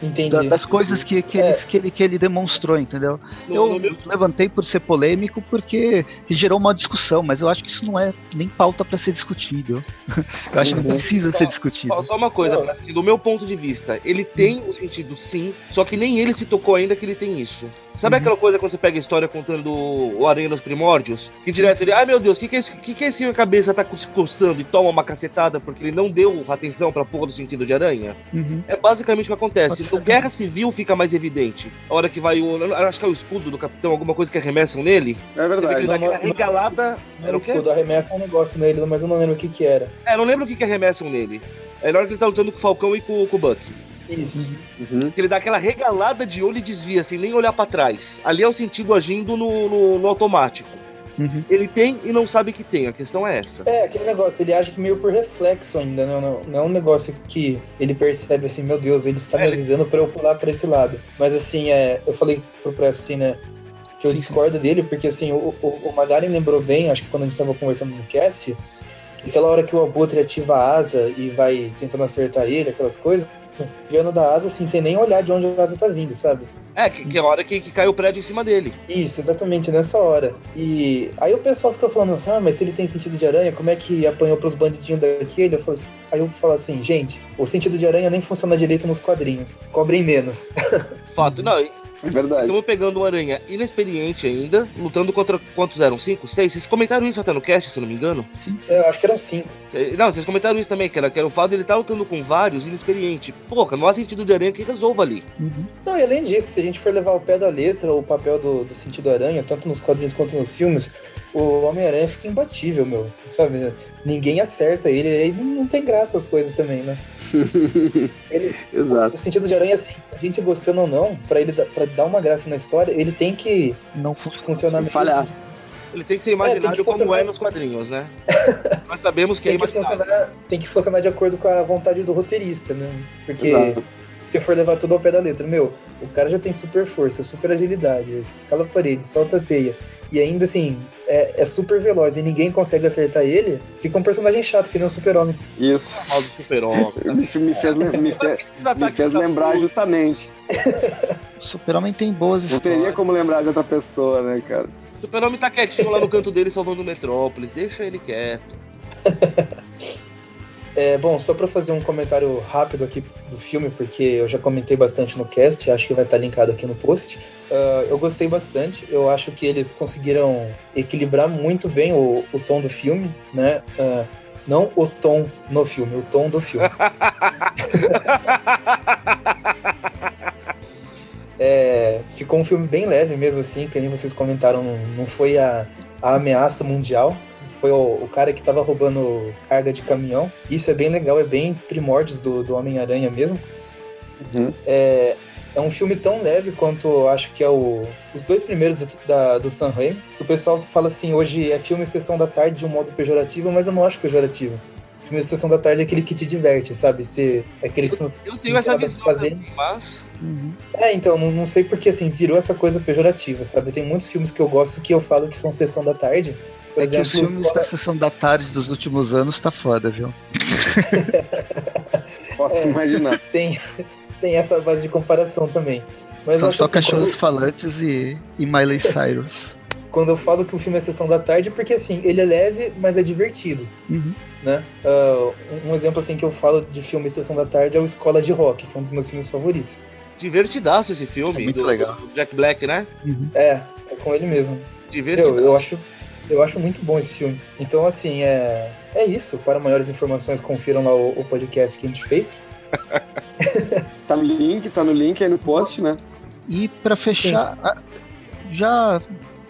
Entendi. das coisas que, que, é. ele, que, ele, que ele demonstrou, entendeu? No, eu no meu... levantei por ser polêmico porque gerou uma discussão, mas eu acho que isso não é nem pauta para ser discutido. eu acho que não uhum. precisa ser discutido. Só, só uma coisa, assim, do meu ponto de vista, ele tem o sentido sim, só que nem ele se tocou ainda que ele tem isso. Sabe aquela coisa quando você pega a história contando o Aranha nos Primórdios? Que direto ele, ai meu Deus, o que, que, é isso- que, que é isso que a cabeça tá se coçando e toma uma cacetada porque ele não deu atenção pra porra do sentido de aranha? Uhum. É basicamente o que acontece. No Guerra Civil fica mais evidente. A hora que vai o. Acho que é o escudo do capitão, alguma coisa que arremessam nele. É Você vê que ele verdade. dá Não, não- regalada. Não Era o escudo, arremessa um negócio nele, mas eu não lembro o que que era. É, não lembro o que, que arremessam nele. É na hora que ele tá lutando com o Falcão e com, com o Buck. Isso. Uhum. Que ele dá aquela regalada de olho e desvia, sem nem olhar pra trás. Ali é o sentido agindo no, no, no automático. Uhum. Ele tem e não sabe que tem, a questão é essa. É, aquele negócio, ele age que meio por reflexo ainda, não, não, não é um negócio que ele percebe assim, meu Deus, ele está É, me ele- avisando pra eu pular pra esse lado. Mas assim, é, eu falei pro Presto assim, né, que eu Sim, discordo dele, porque assim, o, o, o Magaren lembrou bem, acho que quando a gente estava conversando no cast, que aquela hora que o Abutre ativa a asa e vai tentando acertar ele, aquelas coisas, desviando da asa, assim, sem nem olhar de onde a asa tá vindo, sabe? É, que, que é a hora que, que cai o prédio em cima dele. Isso, exatamente, nessa hora. E aí o pessoal fica falando assim, ah, mas se ele tem sentido de aranha, como é que apanhou pros bandidinhos daquele? Eu falo assim- aí eu falo assim, gente, o sentido de aranha nem funciona direito nos quadrinhos. Cobrem menos. Fato. Não, É verdade. estamos pegando um aranha inexperiente ainda, lutando contra quantos eram? Cinco? Seis? Vocês comentaram isso até no cast, se eu não me engano? Eu acho que eram cinco. É, Não, vocês comentaram isso também, que era, que era o fato de ele estar lutando com vários inexperiente. Porra, não há sentido de aranha que resolva ali. Uhum. Não, e além disso, se a gente for levar o pé da letra, o papel do, do sentido aranha, tanto nos quadrinhos quanto nos filmes, o Homem-Aranha fica imbatível, meu. Sabe? Ninguém acerta ele, aí não, não tem graça as coisas também, né? Ele, Exato. o sentido de aranha, assim, a gente gostando ou não, pra ele dar- pra dar uma graça na história, ele tem que Não funciona. funcionar que falhar. Ele tem que ser imaginário É, que como funcionar. é nos quadrinhos, né? Nós sabemos que é Tem que, imaginário. funcionar, tem que funcionar de acordo com a vontade do roteirista, né? Porque Exato. se for levar tudo ao pé da letra, meu, o cara já tem super força, super agilidade, escala a parede, solta a teia. E ainda assim, é, é super veloz e ninguém consegue acertar ele, fica um personagem chato, que nem o super-homem. Isso. Mal do super-homem. Me, me fez, me, fe- me fez lembrar justamente. O Super-Homem tem boas Não teria histórias. como lembrar de outra pessoa, né, cara? O super-homem tá quietinho lá no canto dele salvando o Metrópolis. Deixa ele quieto. É, bom, só pra fazer um comentário rápido aqui do filme, porque eu já comentei bastante no cast, acho que vai estar linkado aqui no post. Ah, eu gostei bastante, eu acho que eles conseguiram equilibrar muito bem o, o tom do filme, né? Ah, não o tom no filme, o tom do filme. É, ficou um filme bem leve mesmo, assim, que nem vocês comentaram, não, não foi a, a ameaça mundial, foi o, o cara que tava roubando carga de caminhão. Isso é bem legal, é bem primórdios do, do Homem-Aranha mesmo. Uhum. É, é um filme tão leve quanto acho que é o, os dois primeiros do, da, do Sam Raimi. Que o pessoal fala assim, hoje é filme Sessão da Tarde de um modo pejorativo, mas eu não acho pejorativo. Filme Sessão da Tarde é aquele que te diverte, sabe? Você, é aquele que você não- Eu tenho essa visão, pra fazer. mas... Uhum. É, então, não, não sei porque assim, virou essa coisa pejorativa, sabe? Tem muitos filmes que eu gosto que eu falo que são Sessão da Tarde. É que os filmes Escola- da sessão da tarde dos últimos anos tá foda, viu? Posso É. imaginar. tem, tem essa base de comparação também. Mas São só assim, cachorros quando, falantes e, e Miley Cyrus. quando eu falo que o filme é Sessão da Tarde, porque assim, ele é leve, mas é divertido. Uhum. né? Ah, um exemplo assim que eu falo de filme Sessão da Tarde é o Escola de Rock, que é um dos meus filmes favoritos. Divertidaço esse filme. É muito do, legal. do Jack Black, né? Uhum. É, é com ele mesmo. Divertidaço. Eu, eu acho eu acho muito bom esse filme. Então, assim, é, é isso. Para maiores informações, confiram lá o, o podcast que a gente fez. Tá no link, tá no link aí no post, né? E pra fechar, a- já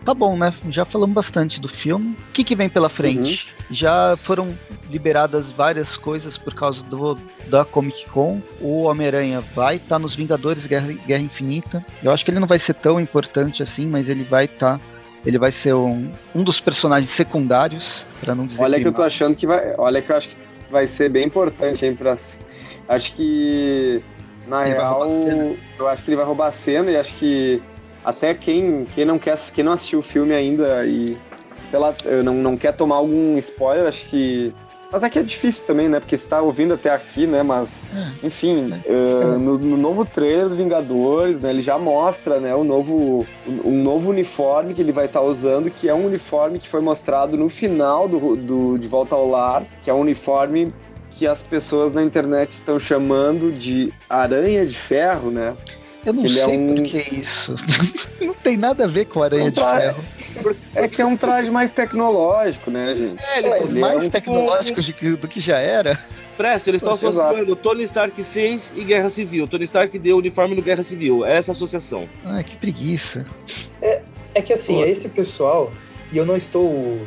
tá bom, né? Já falamos bastante do filme. O que, que vem pela frente? Já foram liberadas várias coisas por causa do, da Comic Con. O Homem-Aranha vai estar nos Vingadores Guerra, Guerra Infinita. Eu acho que ele não vai ser tão importante assim, mas ele vai estar. Ele vai ser um, um dos personagens secundários, pra não dizer Olha que eu tô achando que vai. Olha que eu acho que vai ser bem importante, hein? Pra... Acho que. Na Ele real, eu acho que ele vai roubar a cena e acho que até quem, quem não quer, quem não assistiu o filme ainda e, sei lá, não, não quer tomar algum spoiler, acho que. Mas aqui é difícil também, né? Porque você tá ouvindo até aqui, né? Mas, É. enfim, eh, no, no novo trailer do Vingadores, né? Ele já mostra, né? O novo, um novo uniforme que ele vai estar usando, que é um uniforme que foi mostrado no final do, do De Volta ao Lar, que é um uniforme que as pessoas na internet estão chamando de Aranha de Ferro, né? Eu não Ele é sei um- por que isso. não tem nada a ver com Aranha Não de tá- Ferro. É que é um traje mais tecnológico, né, gente? É, ele É, ele é mais um- de do que já era. Presta, eles estão associando Tony Stark fez e Guerra Civil. Tony Stark deu uniforme no Guerra Civil. É essa associação. Ai, que preguiça. É que assim, Pô. é esse pessoal, e eu não estou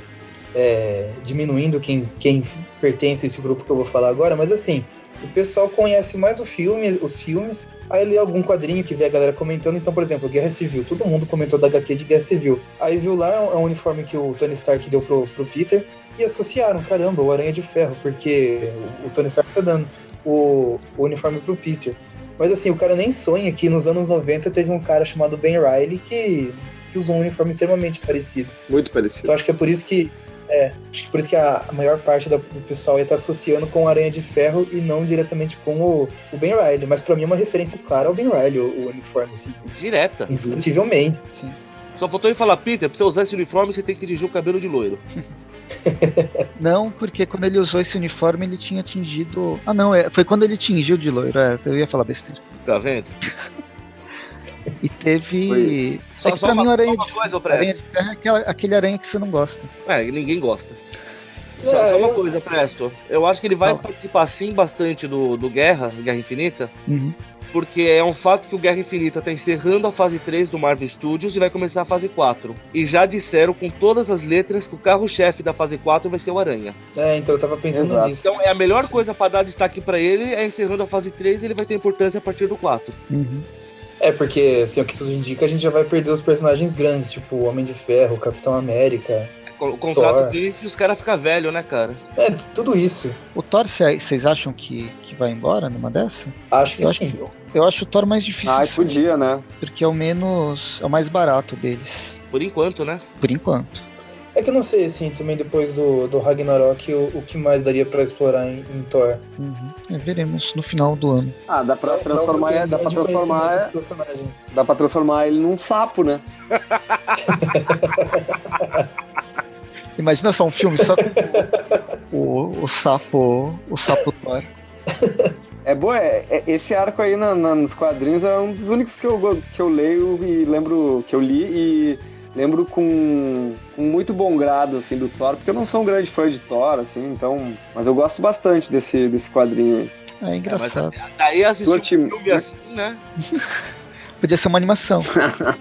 é, diminuindo quem, quem pertence a esse grupo que eu vou falar agora, mas assim, o pessoal conhece mais o filme, os filmes, aí lê algum quadrinho que vê a galera comentando. Então, por exemplo, Guerra Civil, todo mundo comentou da HQ de Guerra Civil. Aí viu lá, é um uniforme que o Tony Stark deu pro, pro Peter, e associaram, caramba, o Aranha de Ferro, porque o, o Tony Stark tá dando o, o uniforme pro Peter. Mas assim, o cara nem sonha que nos anos 90 teve um cara chamado Ben Riley que, que usou um uniforme extremamente parecido. Muito parecido. Então acho que é por isso que. É, acho que por isso que a, maior parte do pessoal ia estar associando com o Aranha de Ferro e não diretamente com o, o Ben Riley. Mas pra mim é uma referência clara ao Ben Riley, o, o uniforme, assim, Direta. indiscutivelmente. Só faltou ele falar, Peter, pra você usar esse uniforme, você tem que dirigir o cabelo de loiro. Não, porque quando ele usou esse uniforme, ele tinha tingido. Ah, não, é, foi quando ele tingiu de loiro. É, eu ia falar besteira. Tá vendo? E teve. Foi. É que pra mim o Aranha uma de, coisa, aranha Presto. de Ferro é aquela- aquele aranha que você não gosta. É, ninguém gosta. Só, É, só uma eu- coisa, Presto. Eu acho que ele vai Fala. participar sim bastante do, do Guerra, Guerra Infinita, Uhum. porque é um fato que o Guerra Infinita tá encerrando a fase 3 do Marvel Studios e vai começar a fase 4. E já disseram com todas as letras que o carro-chefe da fase 4 vai ser o Aranha. É, então eu tava pensando Exato. nisso. Então é a melhor coisa pra dar destaque pra ele é encerrando a fase 3 e ele vai ter importância a partir do 4. Uhum. É, porque, assim, o que tudo indica, a gente já vai perder os personagens grandes, tipo o Homem de Ferro, o Capitão América. O contrato Thor. e os caras ficam velhos, né, cara? É, tudo isso. O Thor, vocês acham que, que vai embora numa dessa? Acho que Eu acho sim. Eu acho o Thor mais difícil, sair, podia, né? porque é o menos. é o mais barato deles. Por enquanto, né? Por enquanto. É que eu não sei, assim, também depois do, do Ragnarok, o, o que mais daria pra explorar em, em Thor. Uhum. É, veremos no final do ano. Ah, dá pra transformar, não dá pra transformar, dá pra transformar ele num sapo, né? Imagina só um filme só com o, o sapo. O sapo Thor. É boa, é, é- esse arco aí na- na- nos quadrinhos é um dos únicos que eu, que eu leio e lembro que eu li e lembro com, com muito bom grado assim do Thor, porque eu não sou um grande fã de Thor, assim, então, mas eu gosto bastante desse, desse quadrinho aí. É engraçado. Daí assistir um filme assim, né? Podia ser uma animação.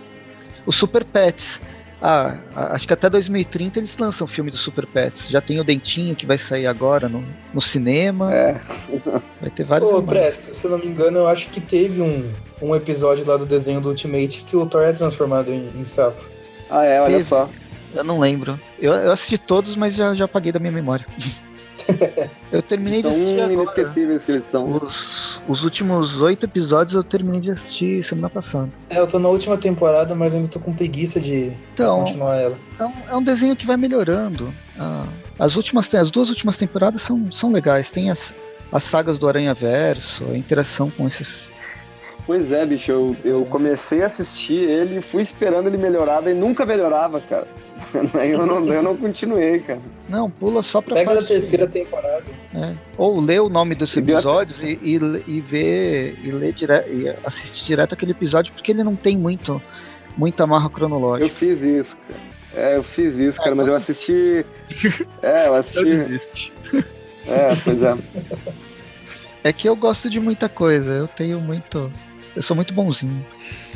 o Super Pets. Ah, acho que até 2030 eles lançam o filme do Super Pets. Já tem o Dentinho que vai sair agora no, no cinema. É, Vai ter vários. Ô. Presto, se eu não me engano, eu acho que teve um, um episódio lá do desenho do Ultimate que o Thor é transformado em, em sapo. Ah é, olha Teve. só. Eu não lembro. Eu, eu assisti todos, mas já, já apaguei da minha memória. eu terminei de Tão assistir agora. inesquecíveis que eles são. Os, os últimos oito episódios eu terminei de assistir semana passada. É, eu tô na última temporada, mas eu ainda tô com preguiça de de Então, continuar ela. é um, é um desenho que vai melhorando. Ah, as, últimas, as duas últimas temporadas são, são legais. Tem as, as sagas do Aranha Verso, a interação com esses. Pois é, bicho, eu, eu comecei a assistir ele e fui esperando ele melhorar, e nunca melhorava, cara. Aí eu não, eu não continuei, cara. Não, pula só pra Pega da parte- terceira temporada. é. Ou lê o nome dos episódios e, e, e vê e lê dire, e assiste direto aquele episódio, porque ele não tem muito muita amarra Eu cronológica. fiz isso, cara. É, eu fiz isso, cara, mas eu assisti. É, eu assisti. desiste. É, pois é. É que eu gosto de muita coisa, eu tenho muito. Eu sou muito bonzinho.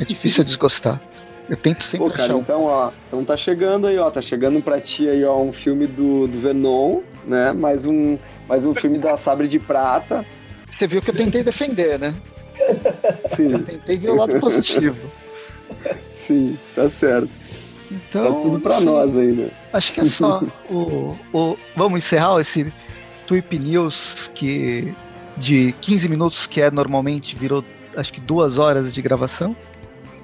É difícil eu desgostar. Eu tento sempre Pô, cara, achar um. então, ó, então tá chegando aí, ó, tá chegando pra ti aí, ó, um filme do, do Venom, né? Mais um, mais um filme da Sabre de Prata. Você viu que eu tentei defender, né? Eu Sim, tentei ver o lado positivo. sim, tá certo. Então, Tá tudo pra assim, nós aí, né? Acho que é só o, o. Vamos encerrar esse Tweep News que de 15 minutos, que é normalmente, virou acho que duas horas de gravação.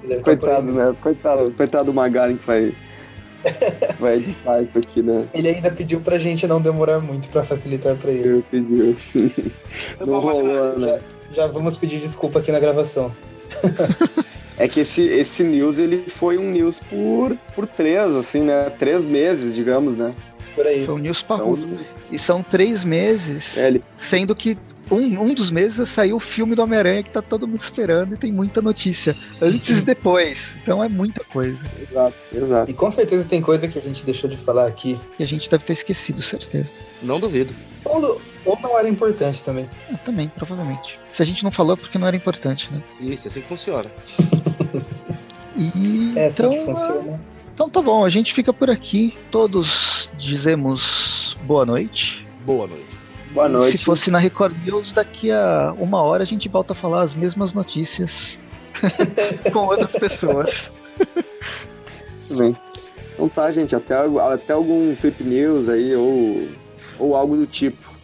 Aí Coitado, né? Coitado, coitado do Magaren que vai, vai editar isso aqui, né? Ele ainda pediu pra gente não demorar muito pra facilitar pra ele. Eu pedi. Não rolou, né? Já, já vamos pedir desculpa aqui na gravação. É que esse, esse news, ele foi um news por, por três, assim, né? Três meses, digamos, né? Por aí. Foi um news parrudo. E são três meses, É, ele, sendo que um, um dos meses saiu o filme do Homem-Aranha que tá todo mundo esperando e tem muita notícia. Antes e depois. Então é muita coisa. Exato, exato. E com certeza tem coisa que a gente deixou de falar aqui. E a gente deve ter esquecido, certeza. Não duvido. Ou, ou não era importante também. Ah, também, provavelmente. Se a gente não falou, é porque não era importante, né? Isso, é assim que funciona. E É assim então, que funciona. então tá bom, a gente fica por aqui. Todos dizemos boa noite. Boa noite. Boa noite. Se fosse na Record News, daqui a uma hora a gente volta a falar as mesmas notícias com outras pessoas. Tudo bem. Então tá, gente, até, até algum Trip News aí, ou, ou algo do tipo.